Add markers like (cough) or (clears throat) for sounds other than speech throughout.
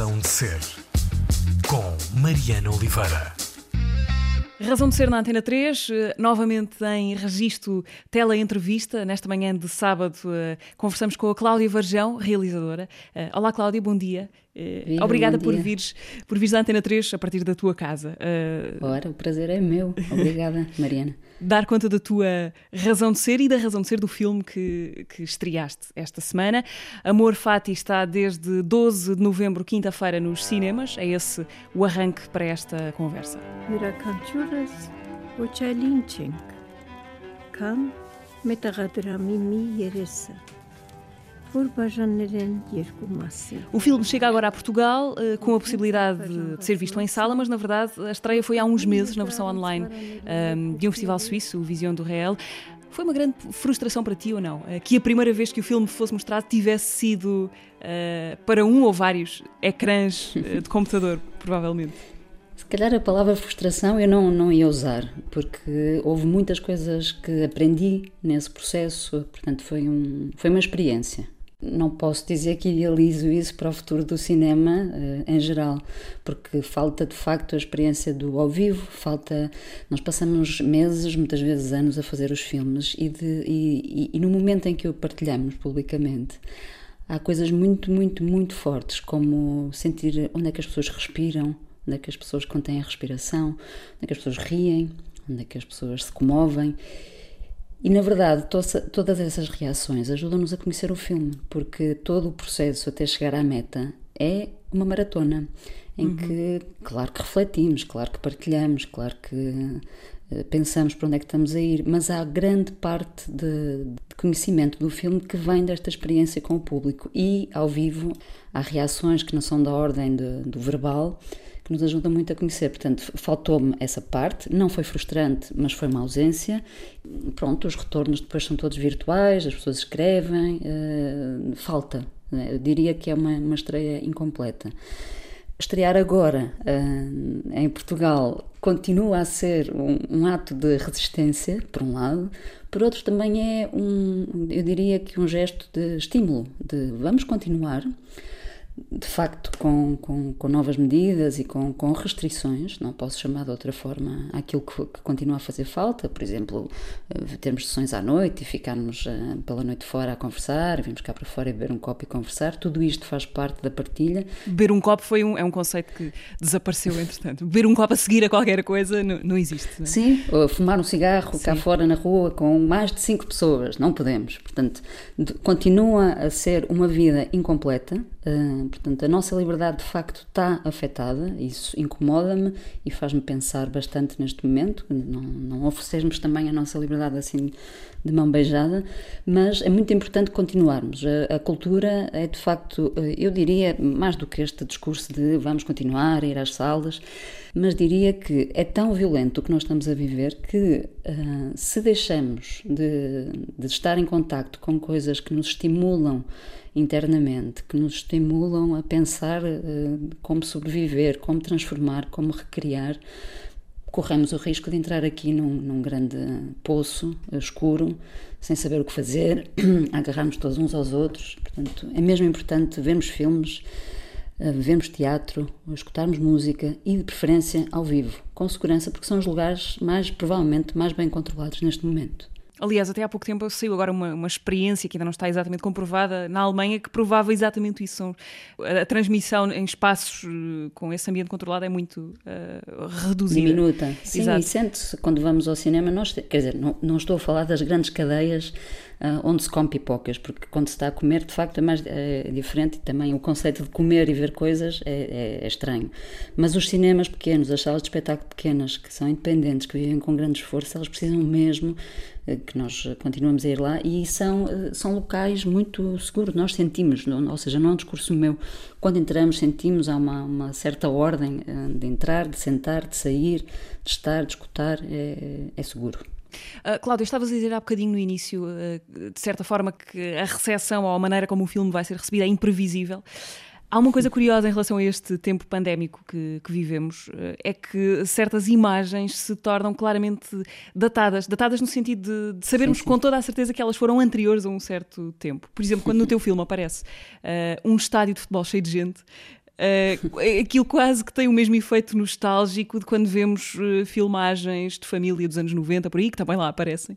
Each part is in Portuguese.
Razão de Ser, com Mariana Oliveira. Razão de ser na Antena 3, eh, novamente em registro tele-entrevista. Nesta manhã de sábado, eh, conversamos com a Cláudia Varjão, realizadora. Eh, olá, Cláudia, bom dia. Viva, Obrigada bom por dia. vires, por vires da Antena 3 a partir da tua casa. Ora, o prazer é meu. Obrigada, Mariana dar conta da tua razão de ser e da razão de ser do filme que, que estreaste esta semana. Amor Fati está desde 12 de novembro, quinta-feira, nos cinemas. É esse o arranque para esta conversa. Յուրաքանչյուրս ոչ այլ ինչ ենք, քան մետաղադրամի մի երեսը, o filme chega agora a Portugal eh, com a possibilidade de, ser visto em sala, mas na verdade a estreia foi há uns meses na versão online ehm, de um festival suíço, o Vision do Real. Foi uma grande frustração para ti ou não? Eh, Que a primeira vez que o filme fosse mostrado tivesse sido eh, para um ou vários ecrãs de (laughs) computador, provavelmente. Se calhar a palavra frustração eu não, não ia usar, porque houve muitas coisas que aprendi nesse processo, portanto foi, um, foi uma experiência. Não posso dizer que idealizo isso para o futuro do cinema eh, em geral, porque falta de facto a experiência do ao vivo, falta. Nós passamos meses, muitas vezes anos, a fazer os filmes e, de, e, e, e no momento em que o partilhamos publicamente, há coisas muito, muito, muito fortes, como sentir onde é que as pessoas respiram, onde é que as pessoas contêm a respiração, onde é que as pessoas riem, onde é que as pessoas se comovem. E na verdade, to- todas essas reações ajudam-nos a conhecer o filme, porque todo o processo até chegar à meta é uma maratona em que, claro que refletimos, claro que partilhamos, claro que eh, pensamos para onde é que estamos a ir, mas há grande parte de, de conhecimento do filme que vem desta experiência com o público. E ao vivo há reações que não são da ordem de- do verbal que nos ajudam muito a conhecer. Portanto, faltou-me essa parte, não foi frustrante, mas foi uma ausência. Pronto, os retornos depois são todos virtuais, as pessoas escrevem, eh, falta. né? Eu diria que é uma, uma estreia incompleta. Estrear agora ah, em Portugal continua a ser um, um ato de resistência, por um lado, por outro também é um, eu diria que um gesto de estímulo, de vamos continuar, de facto com, com, com novas medidas e com, com restrições, não posso chamar de outra forma aquilo que, que continua a fazer falta, por exemplo, eh, termos sessões à noite e ficarmos eh, pela noite fora a conversar, virmos cá para fora e beber um copo e conversar, tudo isto faz parte da partilha Beber um copo foi um, é um conceito que desapareceu, entretanto. Beber um copo a seguir a qualquer coisa não, não existe. não é? Sim, ou fumar um cigarro cá fora na rua com mais de cinco pessoas, não podemos. Portanto, continua a ser uma vida incompleta. Ah, portanto, a nossa liberdade de facto está afetada. Isso incomoda-me e faz-me pensar bastante neste momento. Não, não oferecermos também a nossa liberdade assim de mão beijada, mas é muito importante continuarmos. A, a cultura é de facto, eh, eu diria, mais do que este discurso de vamos continuar a ir às salas, mas diria que é tão violento o que nós estamos a viver que ah, se deixamos de, de estar em contacto com coisas que nos estimulam internamente, que nos estimulam a pensar ah, como sobreviver, como transformar, como recriar, corremos o risco de entrar aqui num, num grande poço escuro, sem saber o que fazer, (clears throat) agarrarmos todos uns aos outros. Portanto, é mesmo importante vermos filmes, eh, vermos teatro, escutarmos música e, de preferência, ao vivo, com segurança, porque são os lugares mais, provavelmente, mais bem controlados neste momento. Aliás, até há pouco tempo saiu agora uma, uma experiência que ainda não está exatamente comprovada na Alemanha que provava exatamente isso. A, transmissão em espaços eh, com esse ambiente controlado é muito eh, reduzida. Diminuta. Sim, Exato. e sente-se quando vamos ao cinema, nós, quer dizer, não, não estou a falar das grandes cadeias ah, onde se come pipocas, porque quando se está a comer, de facto, é mais é diferente e também o conceito de comer e ver coisas é, é- é estranho. Mas os cinemas pequenos, as salas de espetáculo pequenas, que são independentes, que vivem com grande esforço, elas precisam mesmo que nós continuamos a ir lá e são, eh, são locais muito seguros. Nós sentimos, ou seja, não é um discurso meu. Quando entramos, sentimos há uma, uma certa ordem eh, de entrar, de sentar, de sair, de estar, de escutar, é, é seguro. Uh, Cláudia, estavas a dizer há bocadinho no início, uh, de certa forma, que a recepção ou a maneira como o filme vai ser recebido é imprevisível. Há uma coisa curiosa em relação a este tempo pandémico que, que vivemos, uh, é que certas imagens se tornam claramente datadas. Datadas no sentido de, de sabermos Sim, sim. com toda a certeza que elas foram anteriores a um certo tempo. Por exemplo, quando no teu filme aparece uh, um estádio de futebol cheio de gente, Uh, (laughs) aquilo quase que tem o mesmo efeito nostálgico de quando vemos uh, filmagens de família dos anos 90, por aí, que também lá aparecem.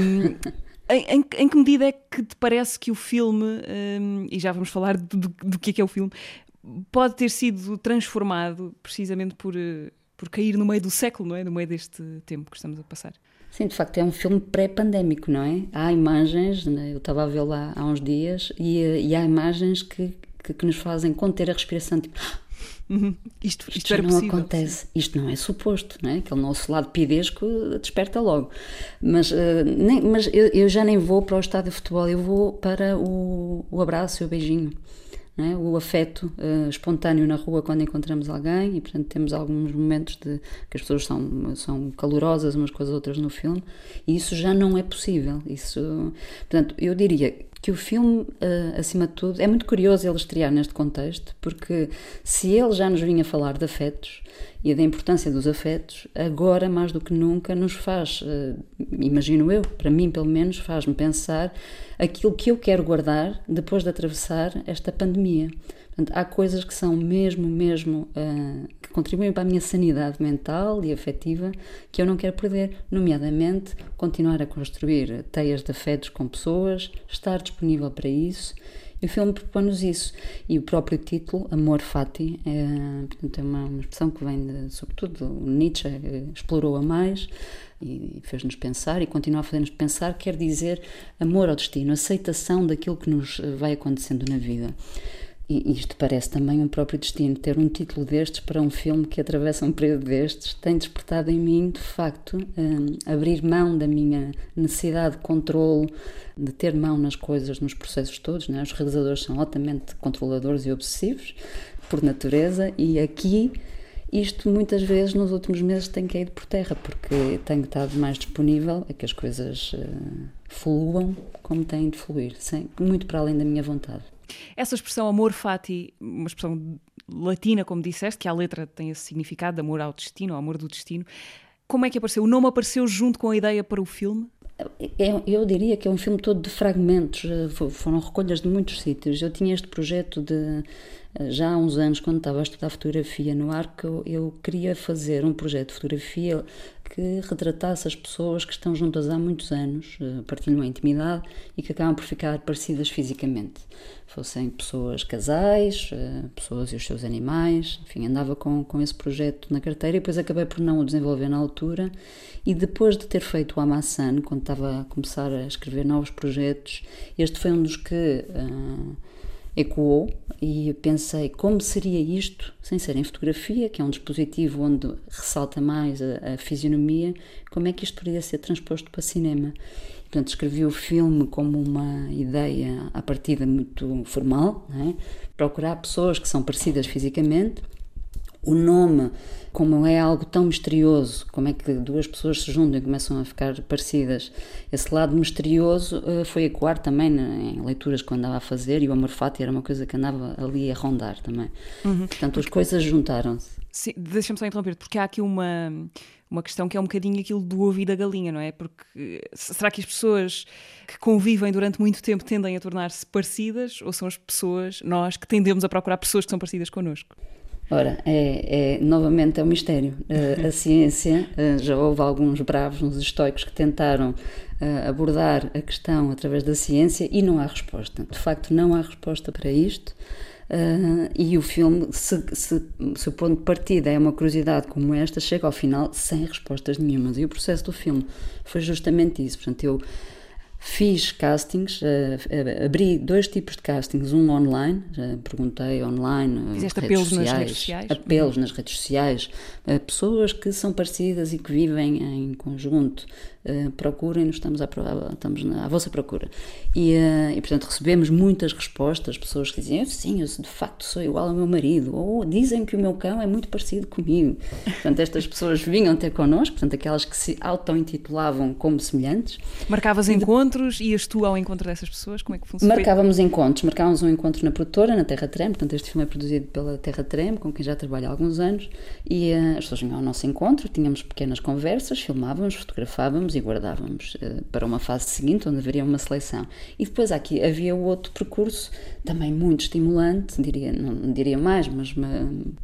Um, em, em, em, que medida é que te parece que o filme, um, e já vamos falar do, que é que é o filme, pode ter sido transformado precisamente por, uh, por cair no meio do século, não é? No meio deste tempo que estamos a passar? Sim, de facto é um filme pré-pandémico, não é? Há imagens, né? eu estava a vê-lo há, há uns dias, e, e há imagens que, que, que, nos fazem conter a respiração, tipo. Uhum. Isto, isto, isto não possível, acontece, sim. isto não é suposto, não é? Aquele nosso lado pidesco desperta logo. Mas, uh, nem, mas eu, eu, já nem vou para o estádio de futebol, eu vou para o, o abraço e o beijinho é? o afeto uh, espontâneo na rua quando encontramos alguém e portanto temos alguns momentos de que as pessoas são são calorosas umas com as outras no filme e isso já não é possível isso portanto eu diria que o filme, uh, acima de tudo, é muito curioso ele estrear neste contexto, porque se ele já nos vinha falar de afetos e da importância dos afetos, agora mais do que nunca nos faz, uh, imagino eu, para mim pelo menos, faz-me pensar aquilo que eu quero guardar depois de atravessar esta pandemia. Portanto, há coisas que são mesmo, mesmo, uh, que contribuem para a minha sanidade mental e afetiva que eu não quero perder, nomeadamente continuar a construir teias de afetos com pessoas, estar disponível para isso. E o filme propõe-nos isso. E o próprio título, Amor Fati, é, portanto, é uma, uma expressão que vem, de, sobretudo, Nietzsche explorou a mais e fez-nos pensar e continua a fazer-nos pensar, quer dizer amor ao destino, aceitação daquilo que nos vai acontecendo na vida. E isto parece também um próprio destino. Ter um título destes para um filme que atravessa um período destes tem despertado em mim, de facto, um, abrir mão da minha necessidade de controle, de ter mão nas coisas, nos processos todos. Né? Os realizadores são altamente controladores e obsessivos, por natureza, e aqui isto muitas vezes nos últimos meses tem caído por terra, porque tenho estado mais disponível a que as coisas uh, fluam como têm de fluir, sem, muito para além da minha vontade. Essa expressão amor fati, uma expressão latina, como disseste, que a letra tem esse significado de amor ao destino, ao amor do destino. Como é que apareceu? O nome apareceu junto com a ideia para o filme? Eu, eu diria que é um filme todo de fragmentos, eh, foram recolhas de muitos sítios. Eu tinha este projeto de já há uns anos, quando estava a estudar fotografia no Arco, eu queria fazer um projeto de fotografia que retratasse as pessoas que estão juntas há muitos anos, eh, partilham a intimidade e que acabam por ficar parecidas fisicamente. Fossem pessoas casais, eh, pessoas e os seus animais, enfim, andava com, com esse projeto na carteira e depois acabei por não o desenvolver na altura. E depois de ter feito o Amassan, quando estava a começar a escrever novos projetos, este foi um dos que. Uh, ecoou e pensei como seria isto sem ser em fotografia, que é um dispositivo onde ressalta mais a, a fisionomia, como é que isto poderia ser transposto para cinema. Portanto, escrevi o filme como uma ideia à partida muito formal, é? procurar pessoas que são parecidas fisicamente, o nome, como é algo tão misterioso, como é que duas pessoas se juntam e começam a ficar parecidas, esse lado misterioso uh, foi ecoar também em leituras que eu andava a fazer e o amor fati era uma coisa que andava ali a rondar também. Uhum. Portanto, as coisas juntaram-se. Sim, deixa-me só interromper, porque há aqui uma, uma questão que é um bocadinho aquilo do ouvido da galinha, não é? Porque será que as pessoas que convivem durante muito tempo tendem a tornar-se parecidas ou são as pessoas, nós, que tendemos a procurar pessoas que são parecidas connosco? Ora, é, é, novamente é um mistério. A, a (laughs) ciência, já houve alguns bravos nos estoicos que tentaram abordar a questão através da ciência e não há resposta. De facto, não há resposta para isto. Uh, e o filme, se, se, se, o ponto de partida é uma curiosidade como esta, chega ao final sem respostas nenhumas. E o processo do filme foi justamente isso. Portanto, eu Fiz castings, uh, uh, abri dois tipos de castings, um online, uh, perguntei online, Fizeste apelos sociais, nas redes sociais? Apelos uhum. nas redes sociais, pessoas que são parecidas e que vivem em conjunto, procurem-nos, estamos, à, estamos à vossa procura. E, e, portanto, recebemos muitas respostas, pessoas que diziam, sim, eu de facto sou igual ao meu marido, ou dizem que o meu cão é muito parecido comigo. Portanto, estas pessoas vinham ter connosco, portanto, aquelas que se auto-intitulavam como semelhantes. Marcavas encontros? Encontros, ias tu ao encontro dessas pessoas? Como é que funciona? Marcávamos encontros, marcávamos um encontro na produtora, na Terra Trem, portanto este filme é produzido pela Terra Trem, com quem já trabalho há alguns anos, e uh, as pessoas vinham ao nosso encontro, tínhamos pequenas conversas, filmávamos, fotografávamos e guardávamos uh, para uma fase seguinte, onde haveria uma seleção. E depois aqui havia o outro percurso, também muito estimulante, diria, não diria mais, mas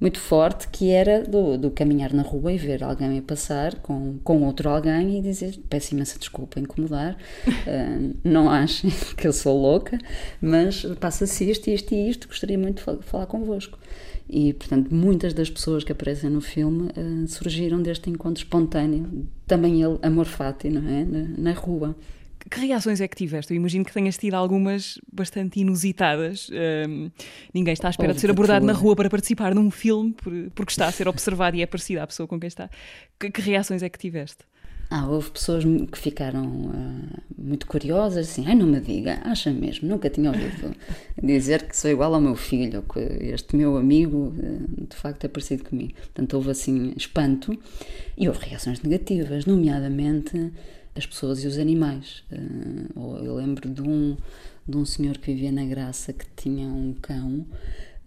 muito forte, que era do, do caminhar na rua e ver alguém a passar com, com outro alguém e dizer, peço imensa desculpa incomodar, (laughs) uh, não achem (laughs) que eu sou louca, mas passa-se isto, isto e isto, gostaria muito de falar convosco. E, portanto, muitas das pessoas que aparecem no filme uh, surgiram deste encontro espontâneo, também ele, amor fati, não é? Na, na, rua. Que reações é que tiveste? Eu imagino que tenhas tido algumas bastante inusitadas. Um, ninguém está à espera de ser abordado na rua para participar num filme porque está a ser observado e é parecido à pessoa com quem está. Que, que reações é que tiveste? Ah, houve pessoas que ficaram uh, muito curiosas, assim, ai não me diga, acha mesmo, nunca tinha ouvido (laughs) dizer que sou igual ao meu filho, que este meu amigo uh, de facto é parecido comigo. Portanto, houve assim espanto e houve reações negativas, nomeadamente as pessoas e os animais. Uh, eu lembro de um, de um senhor que vivia na Graça que tinha um cão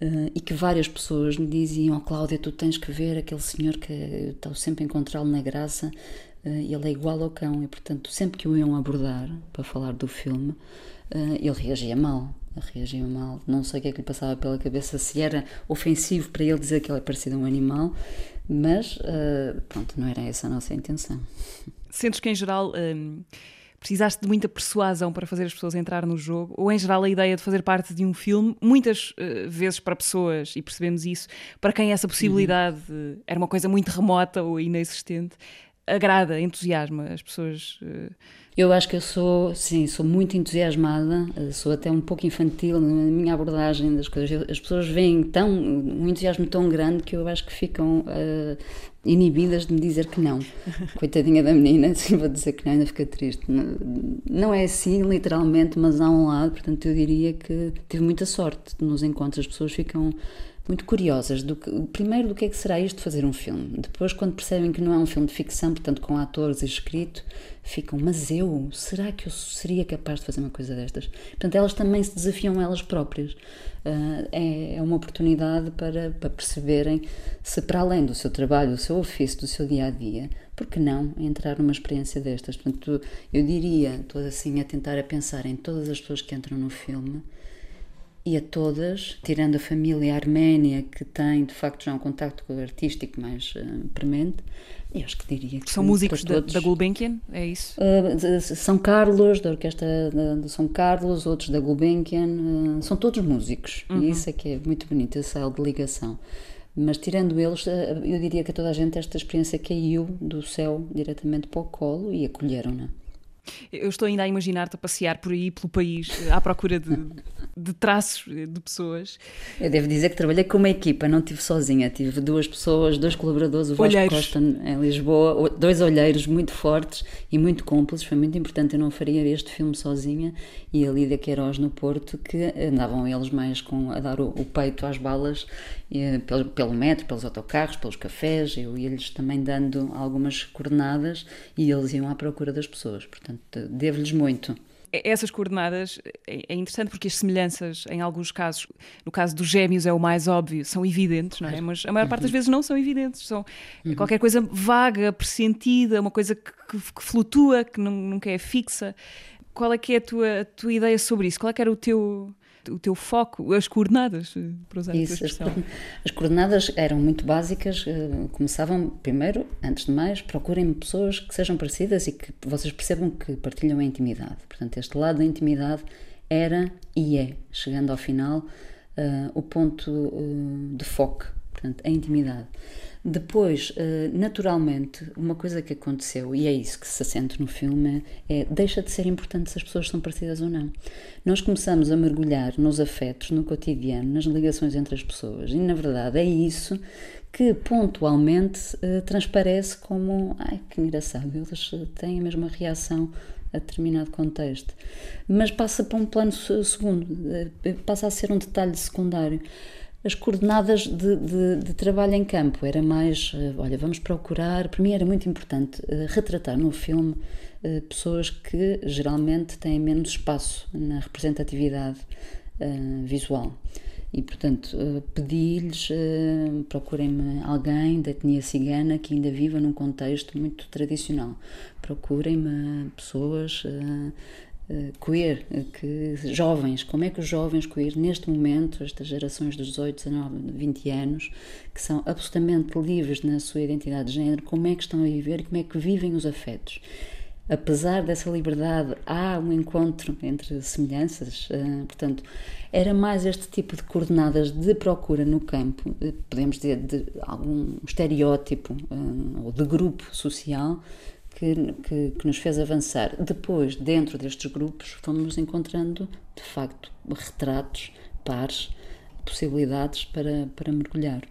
Uh, e que várias pessoas me diziam: oh, Cláudia, tu tens que ver aquele senhor que estou sempre a encontrá-lo na graça, ele é igual ao cão. E portanto, sempre que o iam abordar para falar do filme, uh, ele reagia mal. Reagia mal. Não sei o que é que lhe passava pela cabeça, se era ofensivo para ele dizer que ele é parecido a um animal, mas pronto, não era essa a nossa intenção. Sentes que, em geral. Um precisaste de muita persuasão para fazer as pessoas entrar no jogo, ou em geral a ideia de fazer parte de um filme, muitas uh, vezes para pessoas, e percebemos isso, para quem essa possibilidade uhum. era uma coisa muito remota ou inexistente, agrada, entusiasma as pessoas. Uh... Eu acho que eu sou, sim, sou muito entusiasmada, eh, sou até um pouco infantil na minha abordagem das coisas. As pessoas veem tão, um entusiasmo tão grande que eu acho que ficam uh, inibidas de me dizer que não. (laughs) Coitadinha da menina, (laughs) se vou dizer que não, ainda fica triste. Não, não é assim, literalmente, mas há um lado, portanto, eu diria que tive muita sorte nos encontros. As pessoas ficam muito curiosas do que, primeiro do que é que será isto fazer um filme. Depois, quando percebem que não é um filme de ficção, portanto com atores e escrito, ficam, mas eu, será que eu seria capaz de fazer uma coisa destas? Portanto, elas também se desafiam elas próprias. Uh, é, é, uma oportunidade para, para perceberem se para além do seu trabalho, do seu ofício, do seu dia a dia, por que não entrar numa experiência destas? Portanto, eu diria, estou assim a tentar a pensar em todas as pessoas que entram no filme e a todas, tirando a família arménia, que tem de facto já um contacto artístico mais uh, premente, eu acho que diria que. São músicos da, da Gulbenkian, é isso? Uh, São Carlos, da Orquestra de São Carlos, outros da Gulbenkian, uh, são todos músicos, uhum. e isso é que é muito bonito, esse elo de ligação. Mas tirando eles, eu diria que a toda a gente esta experiência caiu do céu diretamente para o colo e acolheram-na. Eu estou ainda a imaginar-te a passear por aí, pelo país, à procura de, de traços de pessoas. Eu devo dizer que trabalhei com uma equipa, não estive sozinha, tive duas pessoas, dois colaboradores, o Vasco Costa em Lisboa, dois olheiros muito fortes e muito cúmplices, foi muito importante, eu não faria este filme sozinha, e a Lídia Queiroz no Porto, que andavam eles mais com, a dar o, o peito às balas, e, pelo, pelo metro, pelos autocarros, pelos cafés, eu ia-lhes também dando algumas coordenadas, e eles iam à procura das pessoas, portanto, devo-lhes muito essas coordenadas é, é interessante porque as semelhanças, em alguns casos, no caso dos gêmeos é o mais óbvio, são evidentes, não é? Mas a maior parte das uhum. vezes não são evidentes, são uhum. qualquer coisa vaga, pressentida, uma coisa que, que, que flutua, que nunca é fixa. Qual é que é a tua, a tua ideia sobre isso? Qual é que era o teu o teu foco, as coordenadas, eh, para usar Isso, a tua expressão. As coordenadas eram muito básicas, eh, começavam primeiro, antes de mais, procurem pessoas que sejam parecidas e que vocês percebam que partilham a intimidade. Portanto, este lado da intimidade era e é, chegando ao final, uh, o ponto uh, de foco, portanto, a intimidade. Depois, eh, naturalmente, uma coisa que aconteceu, e é isso que se assente no filme, é deixa de ser importante se as pessoas são parecidas ou não. Nós começamos a mergulhar nos afetos, no cotidiano, nas ligações entre as pessoas, e na verdade é isso que pontualmente uh, transparece como ai que engraçado, eles têm a mesma reação a determinado contexto. Mas passa para um plano segundo, passa a ser um detalhe secundário. As coordenadas de, de, de, trabalho em campo. Era mais, uh, olha, vamos procurar. Para mim era muito importante uh, retratar no filme uh, pessoas que geralmente têm menos espaço na representatividade visual. E, portanto, pedi-lhes, procurem-me alguém da etnia cigana que ainda viva num contexto muito tradicional. Procurem-me pessoas eh, queer, eh, que jovens, como é que os jovens queer, neste momento, estas gerações dos 18, 19, 20 anos, que são absolutamente livres na sua identidade de género, como é que estão a viver e como é que vivem os afetos? Apesar dessa liberdade, há um encontro entre semelhanças, uh, portanto, era mais este tipo de coordenadas de procura no campo, podemos dizer, de algum estereótipo ou de grupo social, que, que, que, nos fez avançar. Depois, dentro destes grupos, fomos encontrando, de facto, retratos, pares, possibilidades para, para mergulhar.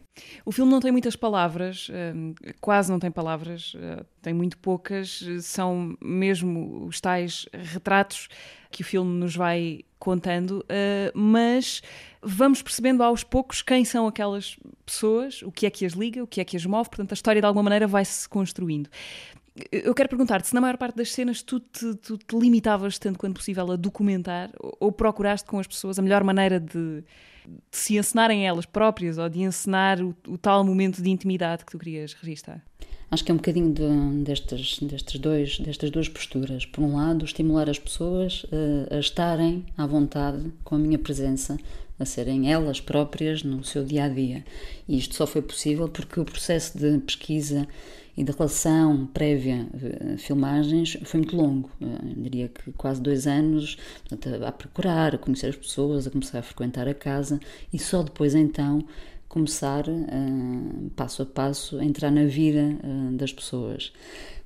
O filme não tem muitas palavras, hum, quase não tem palavras, hum, tem muito poucas, são mesmo os tais retratos que o filme nos vai contando, hum, mas vamos percebendo aos poucos quem são aquelas pessoas, o que é que as liga, o que é que as move, portanto a história de alguma maneira vai-se construindo. Eu quero perguntar-te se na maior parte das cenas tu te, tu te limitavas tanto quanto possível a documentar ou procuraste com as pessoas a melhor maneira de, de se encenarem elas próprias ou de encenar o, o, tal momento de intimidade que tu querias registar? Acho que é um bocadinho de, destes, destes dois, destas duas posturas. Por um lado, estimular as pessoas a, a estarem à vontade com a minha presença, a serem elas próprias no seu dia a dia. E isto só foi possível porque o processo de pesquisa e de relação prévia a filmagens foi muito longo. Eu diria que quase dois anos portanto, a procurar, a conhecer as pessoas, a começar a frequentar a casa e só depois então começar uh, passo a passo a entrar na vida uh, das pessoas.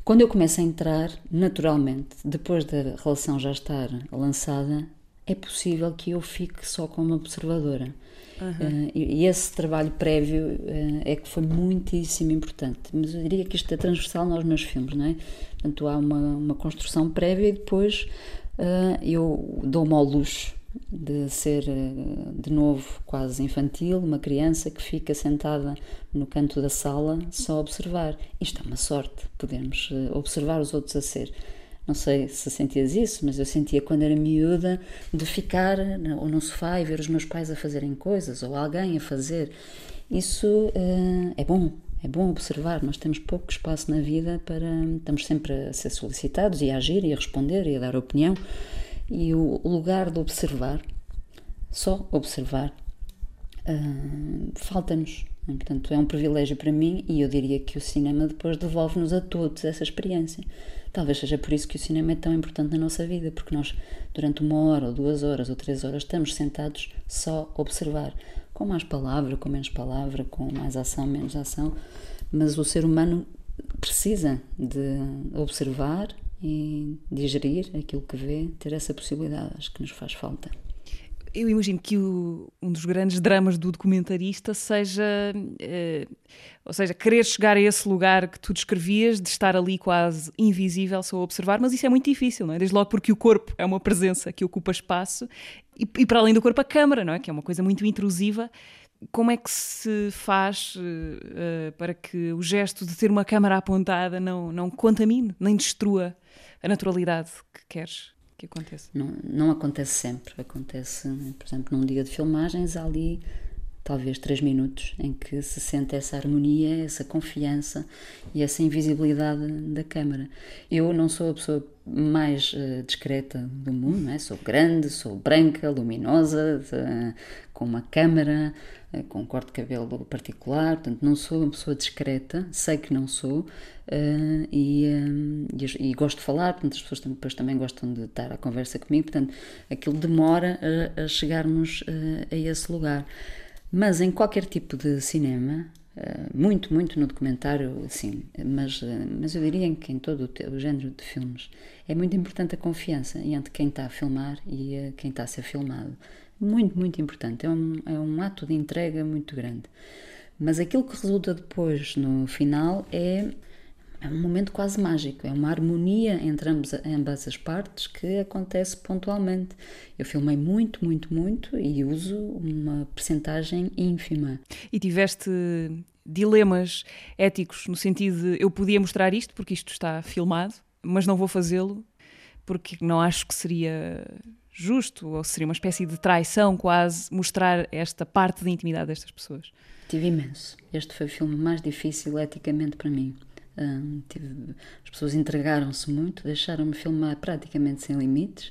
Quando eu começo a entrar, naturalmente, depois da relação já estar lançada, é possível que eu fique só como observadora. Uhum. Uh, e, esse trabalho prévio uh, é que foi muitíssimo importante. Mas eu diria que isto é transversal nos meus filmes, não é? Portanto, há uma, uma construção prévia e depois uh, eu dou-me ao luxo de ser de novo quase infantil, uma criança que fica sentada no canto da sala só a observar. Isto é uma sorte, podermos observar os outros a ser. Não sei se sentias isso, mas eu sentia quando era miúda de ficar ou no sofá e ver os meus pais a fazerem coisas ou alguém a fazer. Isso uh, é bom, é bom observar. Nós temos pouco espaço na vida para. Estamos sempre a ser solicitados e a agir e a responder e a dar opinião. E o lugar de observar, só observar, uh, falta-nos. Portanto, é um privilégio para mim e eu diria que o cinema depois devolve-nos a todos essa experiência. Talvez seja por isso que o cinema é tão importante na nossa vida, porque nós, durante uma hora, ou duas horas, ou três horas, estamos sentados só a observar, com mais palavra, com menos palavra, com mais ação, menos ação, mas o ser humano precisa de observar e digerir aquilo que vê, ter essa possibilidade, acho que nos faz falta eu imagino que o, um dos grandes dramas do documentarista seja, uh, ou seja, querer chegar a esse lugar que tu descrevias, de estar ali quase invisível, só a observar, mas isso é muito difícil, não é? Desde logo porque o corpo é uma presença que ocupa espaço e, e para além do corpo a câmara, não é? Que é uma coisa muito intrusiva. Como é que se faz uh, para que o gesto de ter uma câmara apontada não, não contamine, nem destrua a naturalidade que queres que aconteça? Não, não acontece sempre. Acontece, por exemplo, num dia de filmagens, há ali talvez três minutos em que se sente essa harmonia, essa confiança e essa invisibilidade da câmara. Eu não sou a pessoa mais uh, discreta do mundo, é? sou grande, sou branca, luminosa, de, com uma câmara, com um corte de cabelo particular, portanto não sou uma pessoa discreta, sei que não sou uh, e, e, e, gosto de falar, portanto as pessoas depois também gostam de estar à conversa comigo, portanto aquilo demora a, a chegarmos a esse lugar. Mas em qualquer tipo de cinema, eh, muito, muito no documentário, sim, mas, eh, mas eu diria que em todo o, o género de filmes é muito importante a confiança entre quem está a filmar e eh, quem está a ser filmado. Muito, muito importante. É um, é um ato de entrega muito grande. Mas aquilo que resulta depois, no final, é é um momento quase mágico, é uma harmonia entre ambas, ambas as partes que acontece pontualmente. Eu filmei muito, muito, muito e uso uma percentagem ínfima. E tiveste dilemas éticos no sentido de eu podia mostrar isto porque isto está filmado, mas não vou fazê-lo porque não acho que seria justo ou seria uma espécie de traição quase mostrar esta parte da intimidade destas pessoas. Tive imenso. Este foi o filme mais difícil eticamente para mim. tive, as pessoas entregaram-se muito, deixaram-me filmar praticamente sem limites.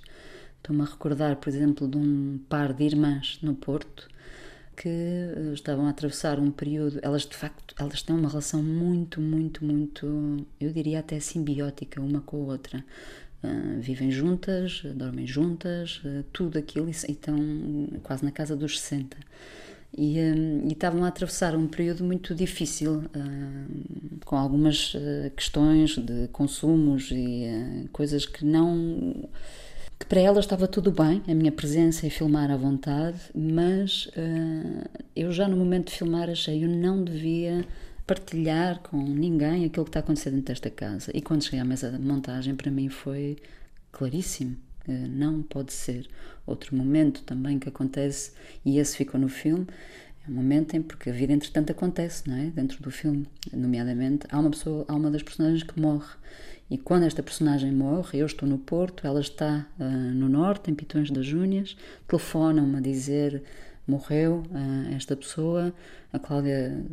Estou-me a recordar, por exemplo, de um par de irmãs no Porto que uh, estavam a atravessar um período. Elas, de facto, elas têm uma relação muito, muito, muito, eu diria até simbiótica uma com a outra. Uh, vivem juntas, dormem juntas, uh, tudo aquilo, e estão quase na casa dos 60 e, um, e estavam a atravessar um período muito difícil, uh, com algumas questões de consumos e coisas que não. que para elas estava tudo bem, a minha presença e filmar à vontade, mas eu já no momento de filmar achei eu não devia partilhar com ninguém aquilo que está acontecendo dentro desta casa. E quando cheguei à mesa de montagem, para mim foi claríssimo. Não pode ser. Outro momento também que acontece, e esse ficou no filme, é um momento em porque a vida entretanto acontece, não é? Dentro do filme, nomeadamente, há uma pessoa, há uma das personagens que morre. E quando esta personagem morre, eu estou no Porto, ela está uh, no Norte, em Pitões das Júnias, telefonam-me a dizer morreu uh, esta pessoa, a Cláudia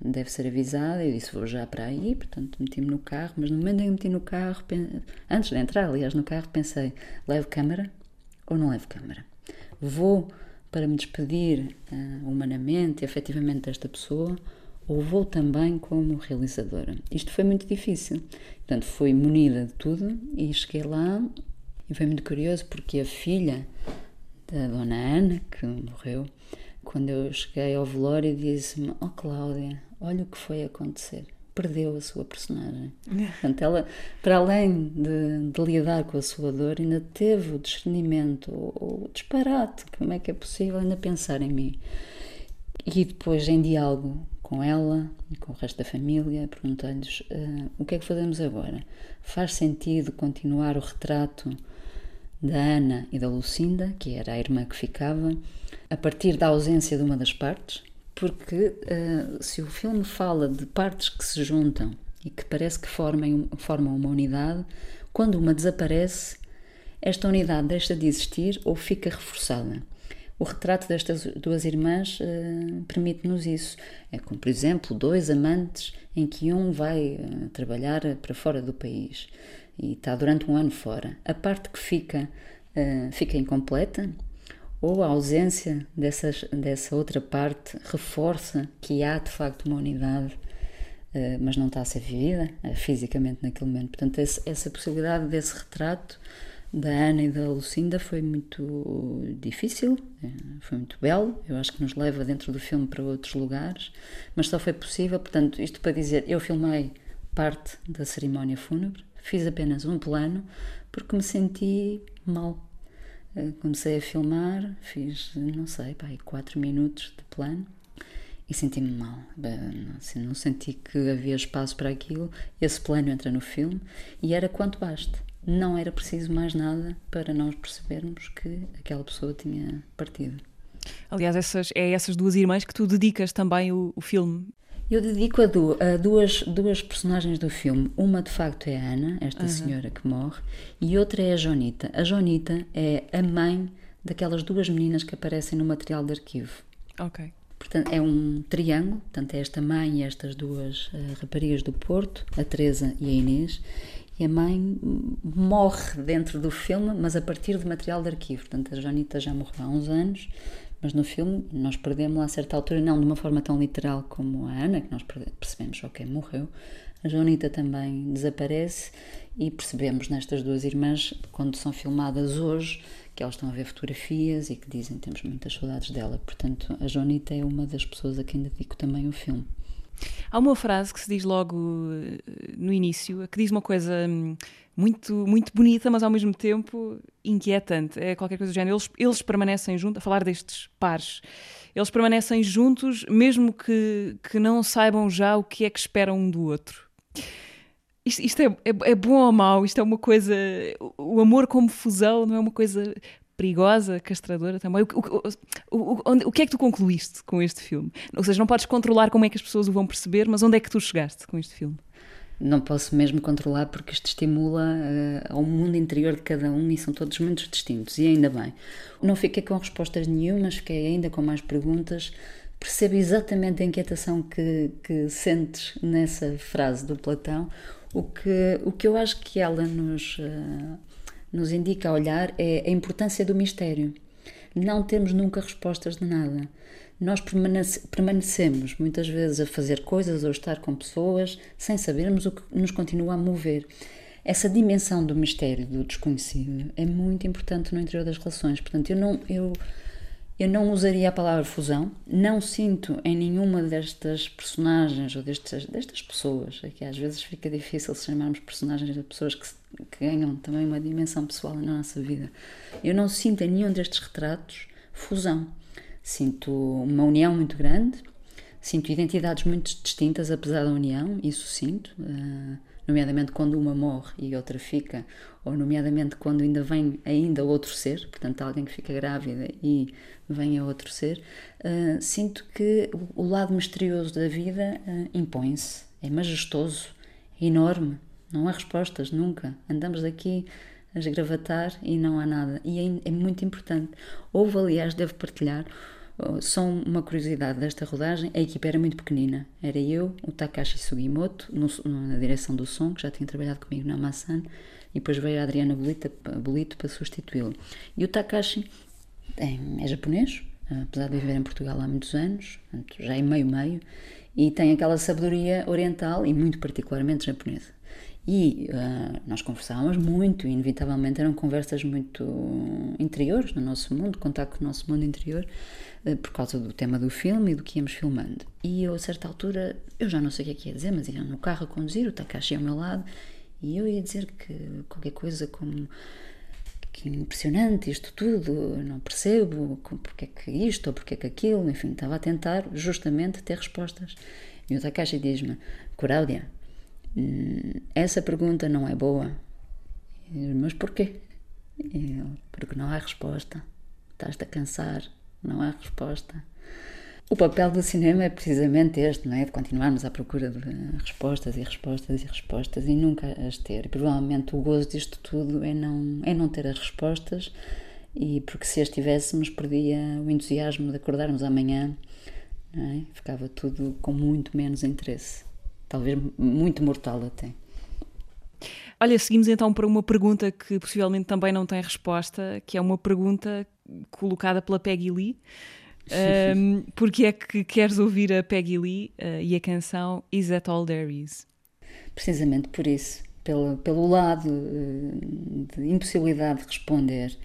deve ser avisada. Eu disse: Vou já para aí, portanto, meti-me no carro. Mas no momento em que meti no carro, antes de entrar, aliás, no carro, pensei: levo câmara ou não levo câmara? Vou para me despedir uh, humanamente e efetivamente desta pessoa ou vou também como realizadora? Isto foi muito difícil. Portanto, fui munida de tudo e cheguei lá e foi muito curioso porque a filha da dona Ana, que morreu, quando eu cheguei ao velório, disse-me: Oh Cláudia, olha o que foi acontecer. Perdeu a sua personagem. Portanto, ela, para além de, de, lidar com a sua dor, ainda teve o discernimento, o, o disparate, como é que é possível ainda pensar em mim. E depois, em diálogo com ela e com o resto da família, perguntei-lhes uh, o que é que fazemos agora? Faz sentido continuar o retrato da Ana e da Lucinda, que era a irmã que ficava, a partir da ausência de uma das partes, porque uh, se o filme fala de partes que se juntam e que parece que formem, formam uma unidade, quando uma desaparece, esta unidade deixa de existir ou fica reforçada. O retrato destas duas irmãs uh, permite-nos isso. É como, por exemplo, dois amantes em que um vai uh, trabalhar para fora do país e está durante um ano fora, a parte que fica uh, fica incompleta ou a ausência dessas, dessa outra parte reforça que há de facto uma unidade, uh, mas não está a ser vivida uh, fisicamente naquele momento. Portanto, esse, essa possibilidade desse retrato da Ana e da Lucinda foi muito difícil, foi muito belo. Eu acho que nos leva dentro do filme para outros lugares, mas só foi possível. Portanto, isto para dizer, eu filmei parte da cerimónia fúnebre, Fiz apenas um plano porque me senti mal. Eh, comecei a filmar, fiz, não sei, pá, quatro minutos de plano e senti-me mal. Assim, não senti que havia espaço para aquilo. Esse plano entra no filme e era quanto basta. Não era preciso mais nada para nós percebermos que aquela pessoa tinha partido. Aliás, essas, é essas duas irmãs que tu dedicas também o, o filme. Eu dedico a, du a, duas, duas personagens do filme. Uma, de facto, é a Ana, esta uhum. senhora que morre, e outra é a Jonita. A Jonita é a mãe daquelas duas meninas que aparecem no material de arquivo. Ok. Portanto, é um triângulo, portanto, é esta mãe e estas duas uh, raparigas do Porto, a Teresa e a Inês, e a mãe morre dentro do filme, mas a partir de material de arquivo. Portanto, a Jonita já morreu há uns anos, mas no filme nós perdemos-la a certa altura, não de uma forma tão literal como a Ana, que nós percebemos, ok, morreu. A Joanita também desaparece e percebemos nestas duas irmãs, quando são filmadas hoje, que elas estão a ver fotografias e que dizem que temos muitas saudades dela. Portanto, a Joanita é uma das pessoas a quem dedico também o filme. Há uma frase que se diz logo eh, no início, que diz uma coisa hum, muito, muito bonita, mas ao mesmo tempo inquietante. É qualquer coisa do género. Eles, eles permanecem juntos, a falar destes pares, eles permanecem juntos, mesmo que, que não saibam já o que é que esperam um do outro. Isto, isto é, é, é, bom ou mau? Isto é uma coisa. O amor como fusão não é uma coisa perigosa, castradora também. O, o, o, onde, o que é que tu concluíste com este filme? Ou seja, não podes controlar como é que as pessoas o vão perceber, mas onde é que tu chegaste com este filme? Não posso mesmo controlar porque isto estimula uh, ao mundo interior de cada um e são todos muito distintos, e ainda bem. Não fiquei com respostas nenhumas, fiquei ainda com mais perguntas percebo exatamente a inquietação que, que sentes nessa frase do Platão. O que, o que eu acho que ela nos, uh, nos indica a olhar é a importância do mistério. Não temos nunca respostas de nada. Nós permanecemos muitas vezes a fazer coisas ou estar com pessoas sem sabermos o que nos continua a mover. Essa dimensão do mistério, do desconhecido, é muito importante no interior das relações. Portanto, eu não. Eu, eu não usaria a palavra fusão, não sinto em nenhuma destas personagens ou destas, destas pessoas, é que às vezes fica difícil chamarmos personagens de pessoas que, que ganham também uma dimensão pessoal na nossa vida. Eu não sinto em nenhum destes retratos fusão. Sinto uma união muito grande, sinto identidades muito distintas apesar da união, isso sinto. Uh, nomeadamente quando uma morre e outra fica, ou nomeadamente quando ainda vem ainda outro ser, portanto alguém que fica grávida e vem a outro ser, uh, sinto que o lado misterioso da vida uh, impõe-se, é majestoso, é enorme, não há respostas nunca, andamos aqui a esgravatar e não há nada, e é, é muito importante. Houve, aliás, devo partilhar, só uma curiosidade desta rodagem, a equipa era muito pequenina. Era eu, o Takashi Sugimoto, no, na direção do som, que já tinha trabalhado comigo na Masan, e depois veio a Adriana Bolito, Bolito para substituí-lo. E o Takashi é, é, japonês, apesar de viver em Portugal há muitos anos, já é meio-meio, e tem aquela sabedoria oriental e muito particularmente japonesa. E uh, nós conversávamos muito, e inevitavelmente eram conversas muito interiores no nosso mundo, contato com o nosso mundo interior, uh, por causa do tema do filme e do que íamos filmando. E eu, a certa altura, eu já não sei o que é que ia dizer, mas ia no carro a conduzir, o Takashi ao meu lado, e eu ia dizer que qualquer coisa como que impressionante isto tudo, não percebo porque é que isto ou porque é que aquilo, enfim, estava a tentar justamente ter respostas. E o Takashi diz-me, Cláudia, essa pergunta não é boa. Mas porquê? Eu, porque não há resposta. Estás-te a cansar, não há resposta. O papel do cinema é precisamente este, não é? De continuarmos à procura de respostas e respostas e respostas e nunca as ter. E provavelmente o gozo disto tudo é não, é não ter as respostas e porque se as tivéssemos perdia o entusiasmo de acordarmos amanhã, é? Ficava tudo com muito menos interesse talvez muito mortal até. Olha, seguimos então para uma pergunta que possivelmente também não tem resposta, que é uma pergunta colocada pela Peggy Lee. Um, porque é que queres ouvir a Peggy Lee uh, e a canção Is That All There Is? Precisamente por isso, pelo, pelo lado uh, de impossibilidade de responder,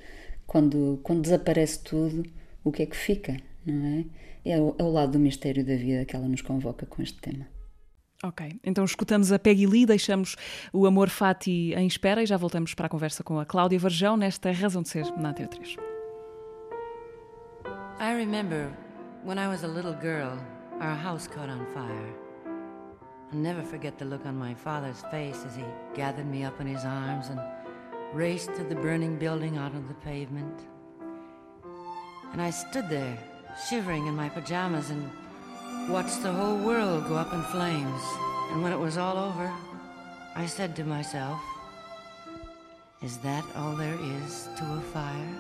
quando, quando desaparece tudo, o que é que fica, não é? É o, é o lado do mistério da vida que ela nos convoca com este tema. Ok, então escutamos a Peggy Lee, deixamos o Amor Fati em espera e já voltamos para a conversa com a Cláudia Varjão nesta Razão de Ser na Antena 3. I remember when I was a little girl, our house caught on fire. I'll never forget the look on my father's face as he gathered me up in his arms and raced to the burning building out on the pavement. And I stood there, shivering in my pajamas and watched the whole world go up in flames. And when it was all over, I said to myself, Is that all there is to a fire?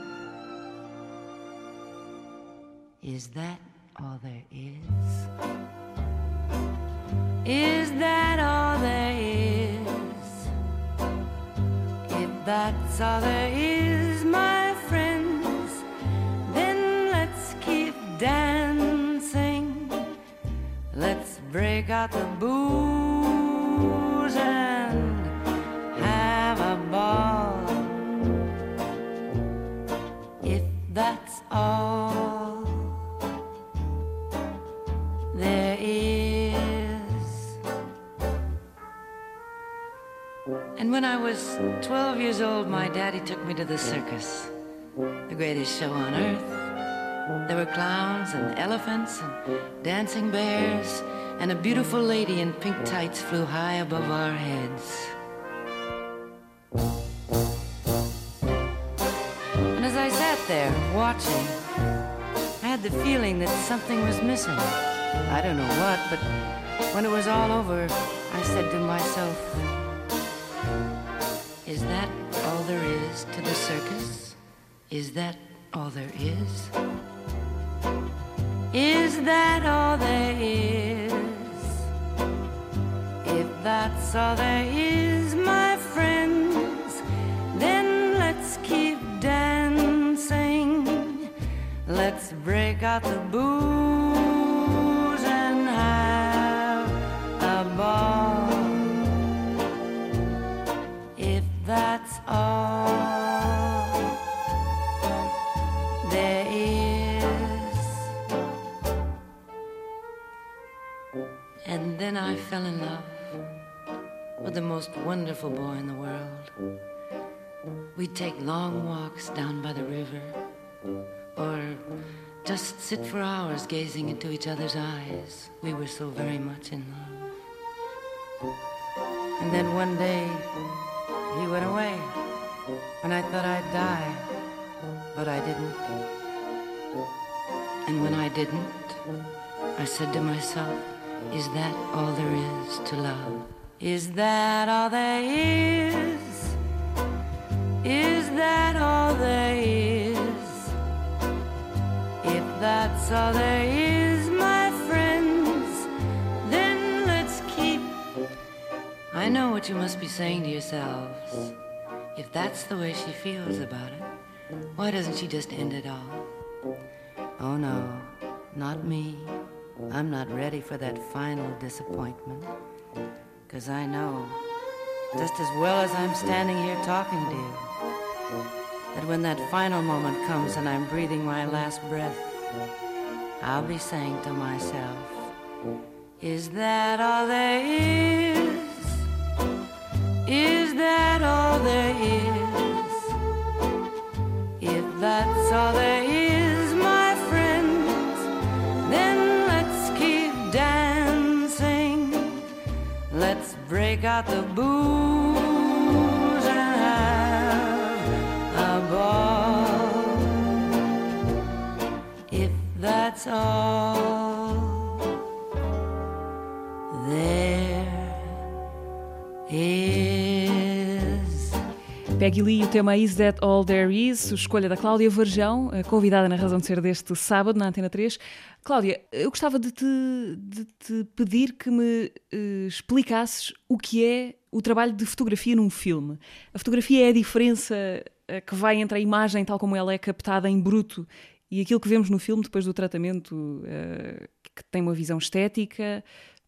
Is that all there is? Is that all there is? If that's all there is, break out the booze and have a ball. If that's all there is. And when I was 12 years old, my daddy took me to the circus, the greatest show on earth. There were clowns and elephants and dancing bears and a beautiful lady in pink tights flew high above our heads. And as I sat there watching, I had the feeling that something was missing. I don't know what, but when it was all over, I said to myself, Is that all there is to the circus? Is that all there is? Is that all there is? That's all there is, my friends, then let's keep dancing. Let's break out the booze and have a ball. If that's all the most wonderful boy in the world. We'd take long walks down by the river, or just sit for hours gazing into each other's eyes. We were so very much in love. And then one day, he went away, and I thought I'd die, but I didn't. And when I didn't, I said to myself, Is that all there is to love? Is that all there is? Is that all there is? If that's all there is, my friends, then let's keep. I know what you must be saying to yourselves. If that's the way she feels about it, why doesn't she just end it all? Oh no, not me. I'm not ready for that final disappointment. Cause I know, just as well as I'm standing here talking to you, that when that final moment comes and I'm breathing my last breath, I'll be saying to myself, Is that all there is? Is that all there is? If that's all there is, Break out the booze and have a ball. If that's all there Peggy Lee, o tema Is That All There Is, escolha da Cláudia Varjão, a convidada na razão de ser deste sábado na Antena 3. Cláudia, eu gostava de te, de te pedir que me eh, explicasses o que é o trabalho de fotografia num filme. A fotografia é a diferença eh, que vai entre a imagem tal como ela é captada em bruto e aquilo que vemos no filme depois do tratamento, eh, que tem uma visão estética.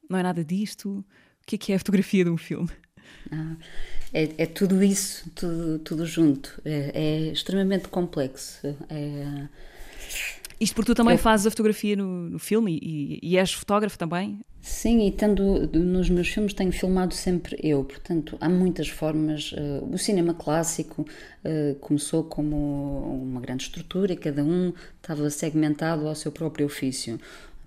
Não é nada disto. O que é que é a fotografia de um filme? Ah, é, é tudo isso, tudo, tudo junto. É, é extremamente complexo. É, Isto porque tu também Eu- fazes a fotografia no, no filme e, e és fotógrafo também. Sim, e tendo nos meus filmes tenho filmado sempre eu, portanto há muitas formas. eh, o cinema clássico eh, começou como uma grande estrutura e cada um estava segmentado ao seu próprio ofício.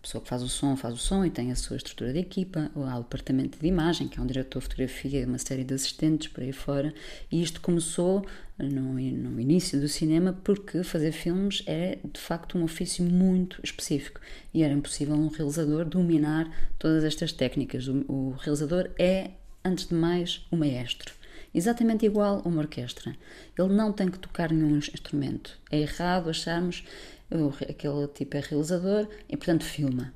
Pessoa que faz o som faz o som e tem a sua estrutura de equipa, ou há o departamento de imagem, que é um diretor de fotografia, uma série de assistentes por aí fora, e isto começou no, no início do cinema porque fazer filmes é de facto um ofício muito específico e era impossível um realizador dominar todas estas técnicas. O, o realizador é, antes de mais, o maestro. Exatamente igual a uma orquestra. Ele não tem que tocar nenhum instrumento. É errado acharmos aquele tipo é realizador e, portanto, filma.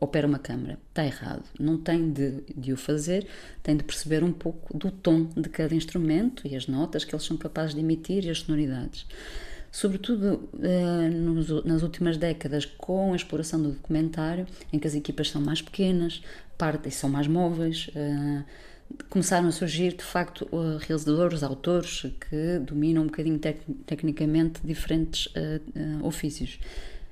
Opera uma câmara. Está errado. Não tem de, de o fazer, tem de perceber um pouco do tom de cada instrumento e as notas que eles são capazes de emitir e as sonoridades. Sobretudo eh, nos- nas últimas décadas, com a exploração do documentário, em que as equipas são mais pequenas, partem são mais móveis, eh, começaram a surgir de facto eh, realizadores, autores que dominam um bocadinho tec- tecnicamente diferentes eh, eh, ofícios.